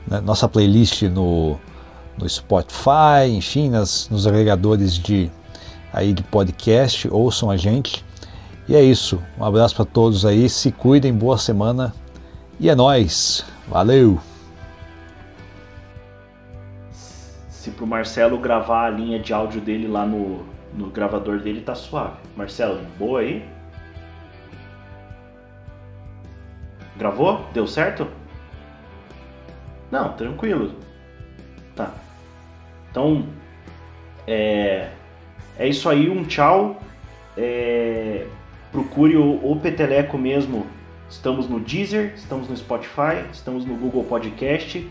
né? nossa playlist no, no Spotify, enfim, nas, nos agregadores de, aí de podcast, ouçam a gente. E é isso, um abraço para todos aí, se cuidem, boa semana e é nós. Valeu! Se pro Marcelo gravar a linha de áudio dele lá no, no gravador dele, tá suave. Marcelo, boa aí? Gravou? Deu certo? Não, tranquilo. Tá. Então, é, é isso aí, um tchau. É, procure o, o Peteleco mesmo. Estamos no Deezer, estamos no Spotify, estamos no Google Podcast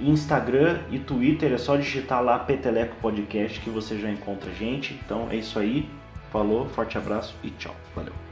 Instagram e Twitter, é só digitar lá Peteleco Podcast que você já encontra a gente. Então é isso aí. Falou, forte abraço e tchau. Valeu.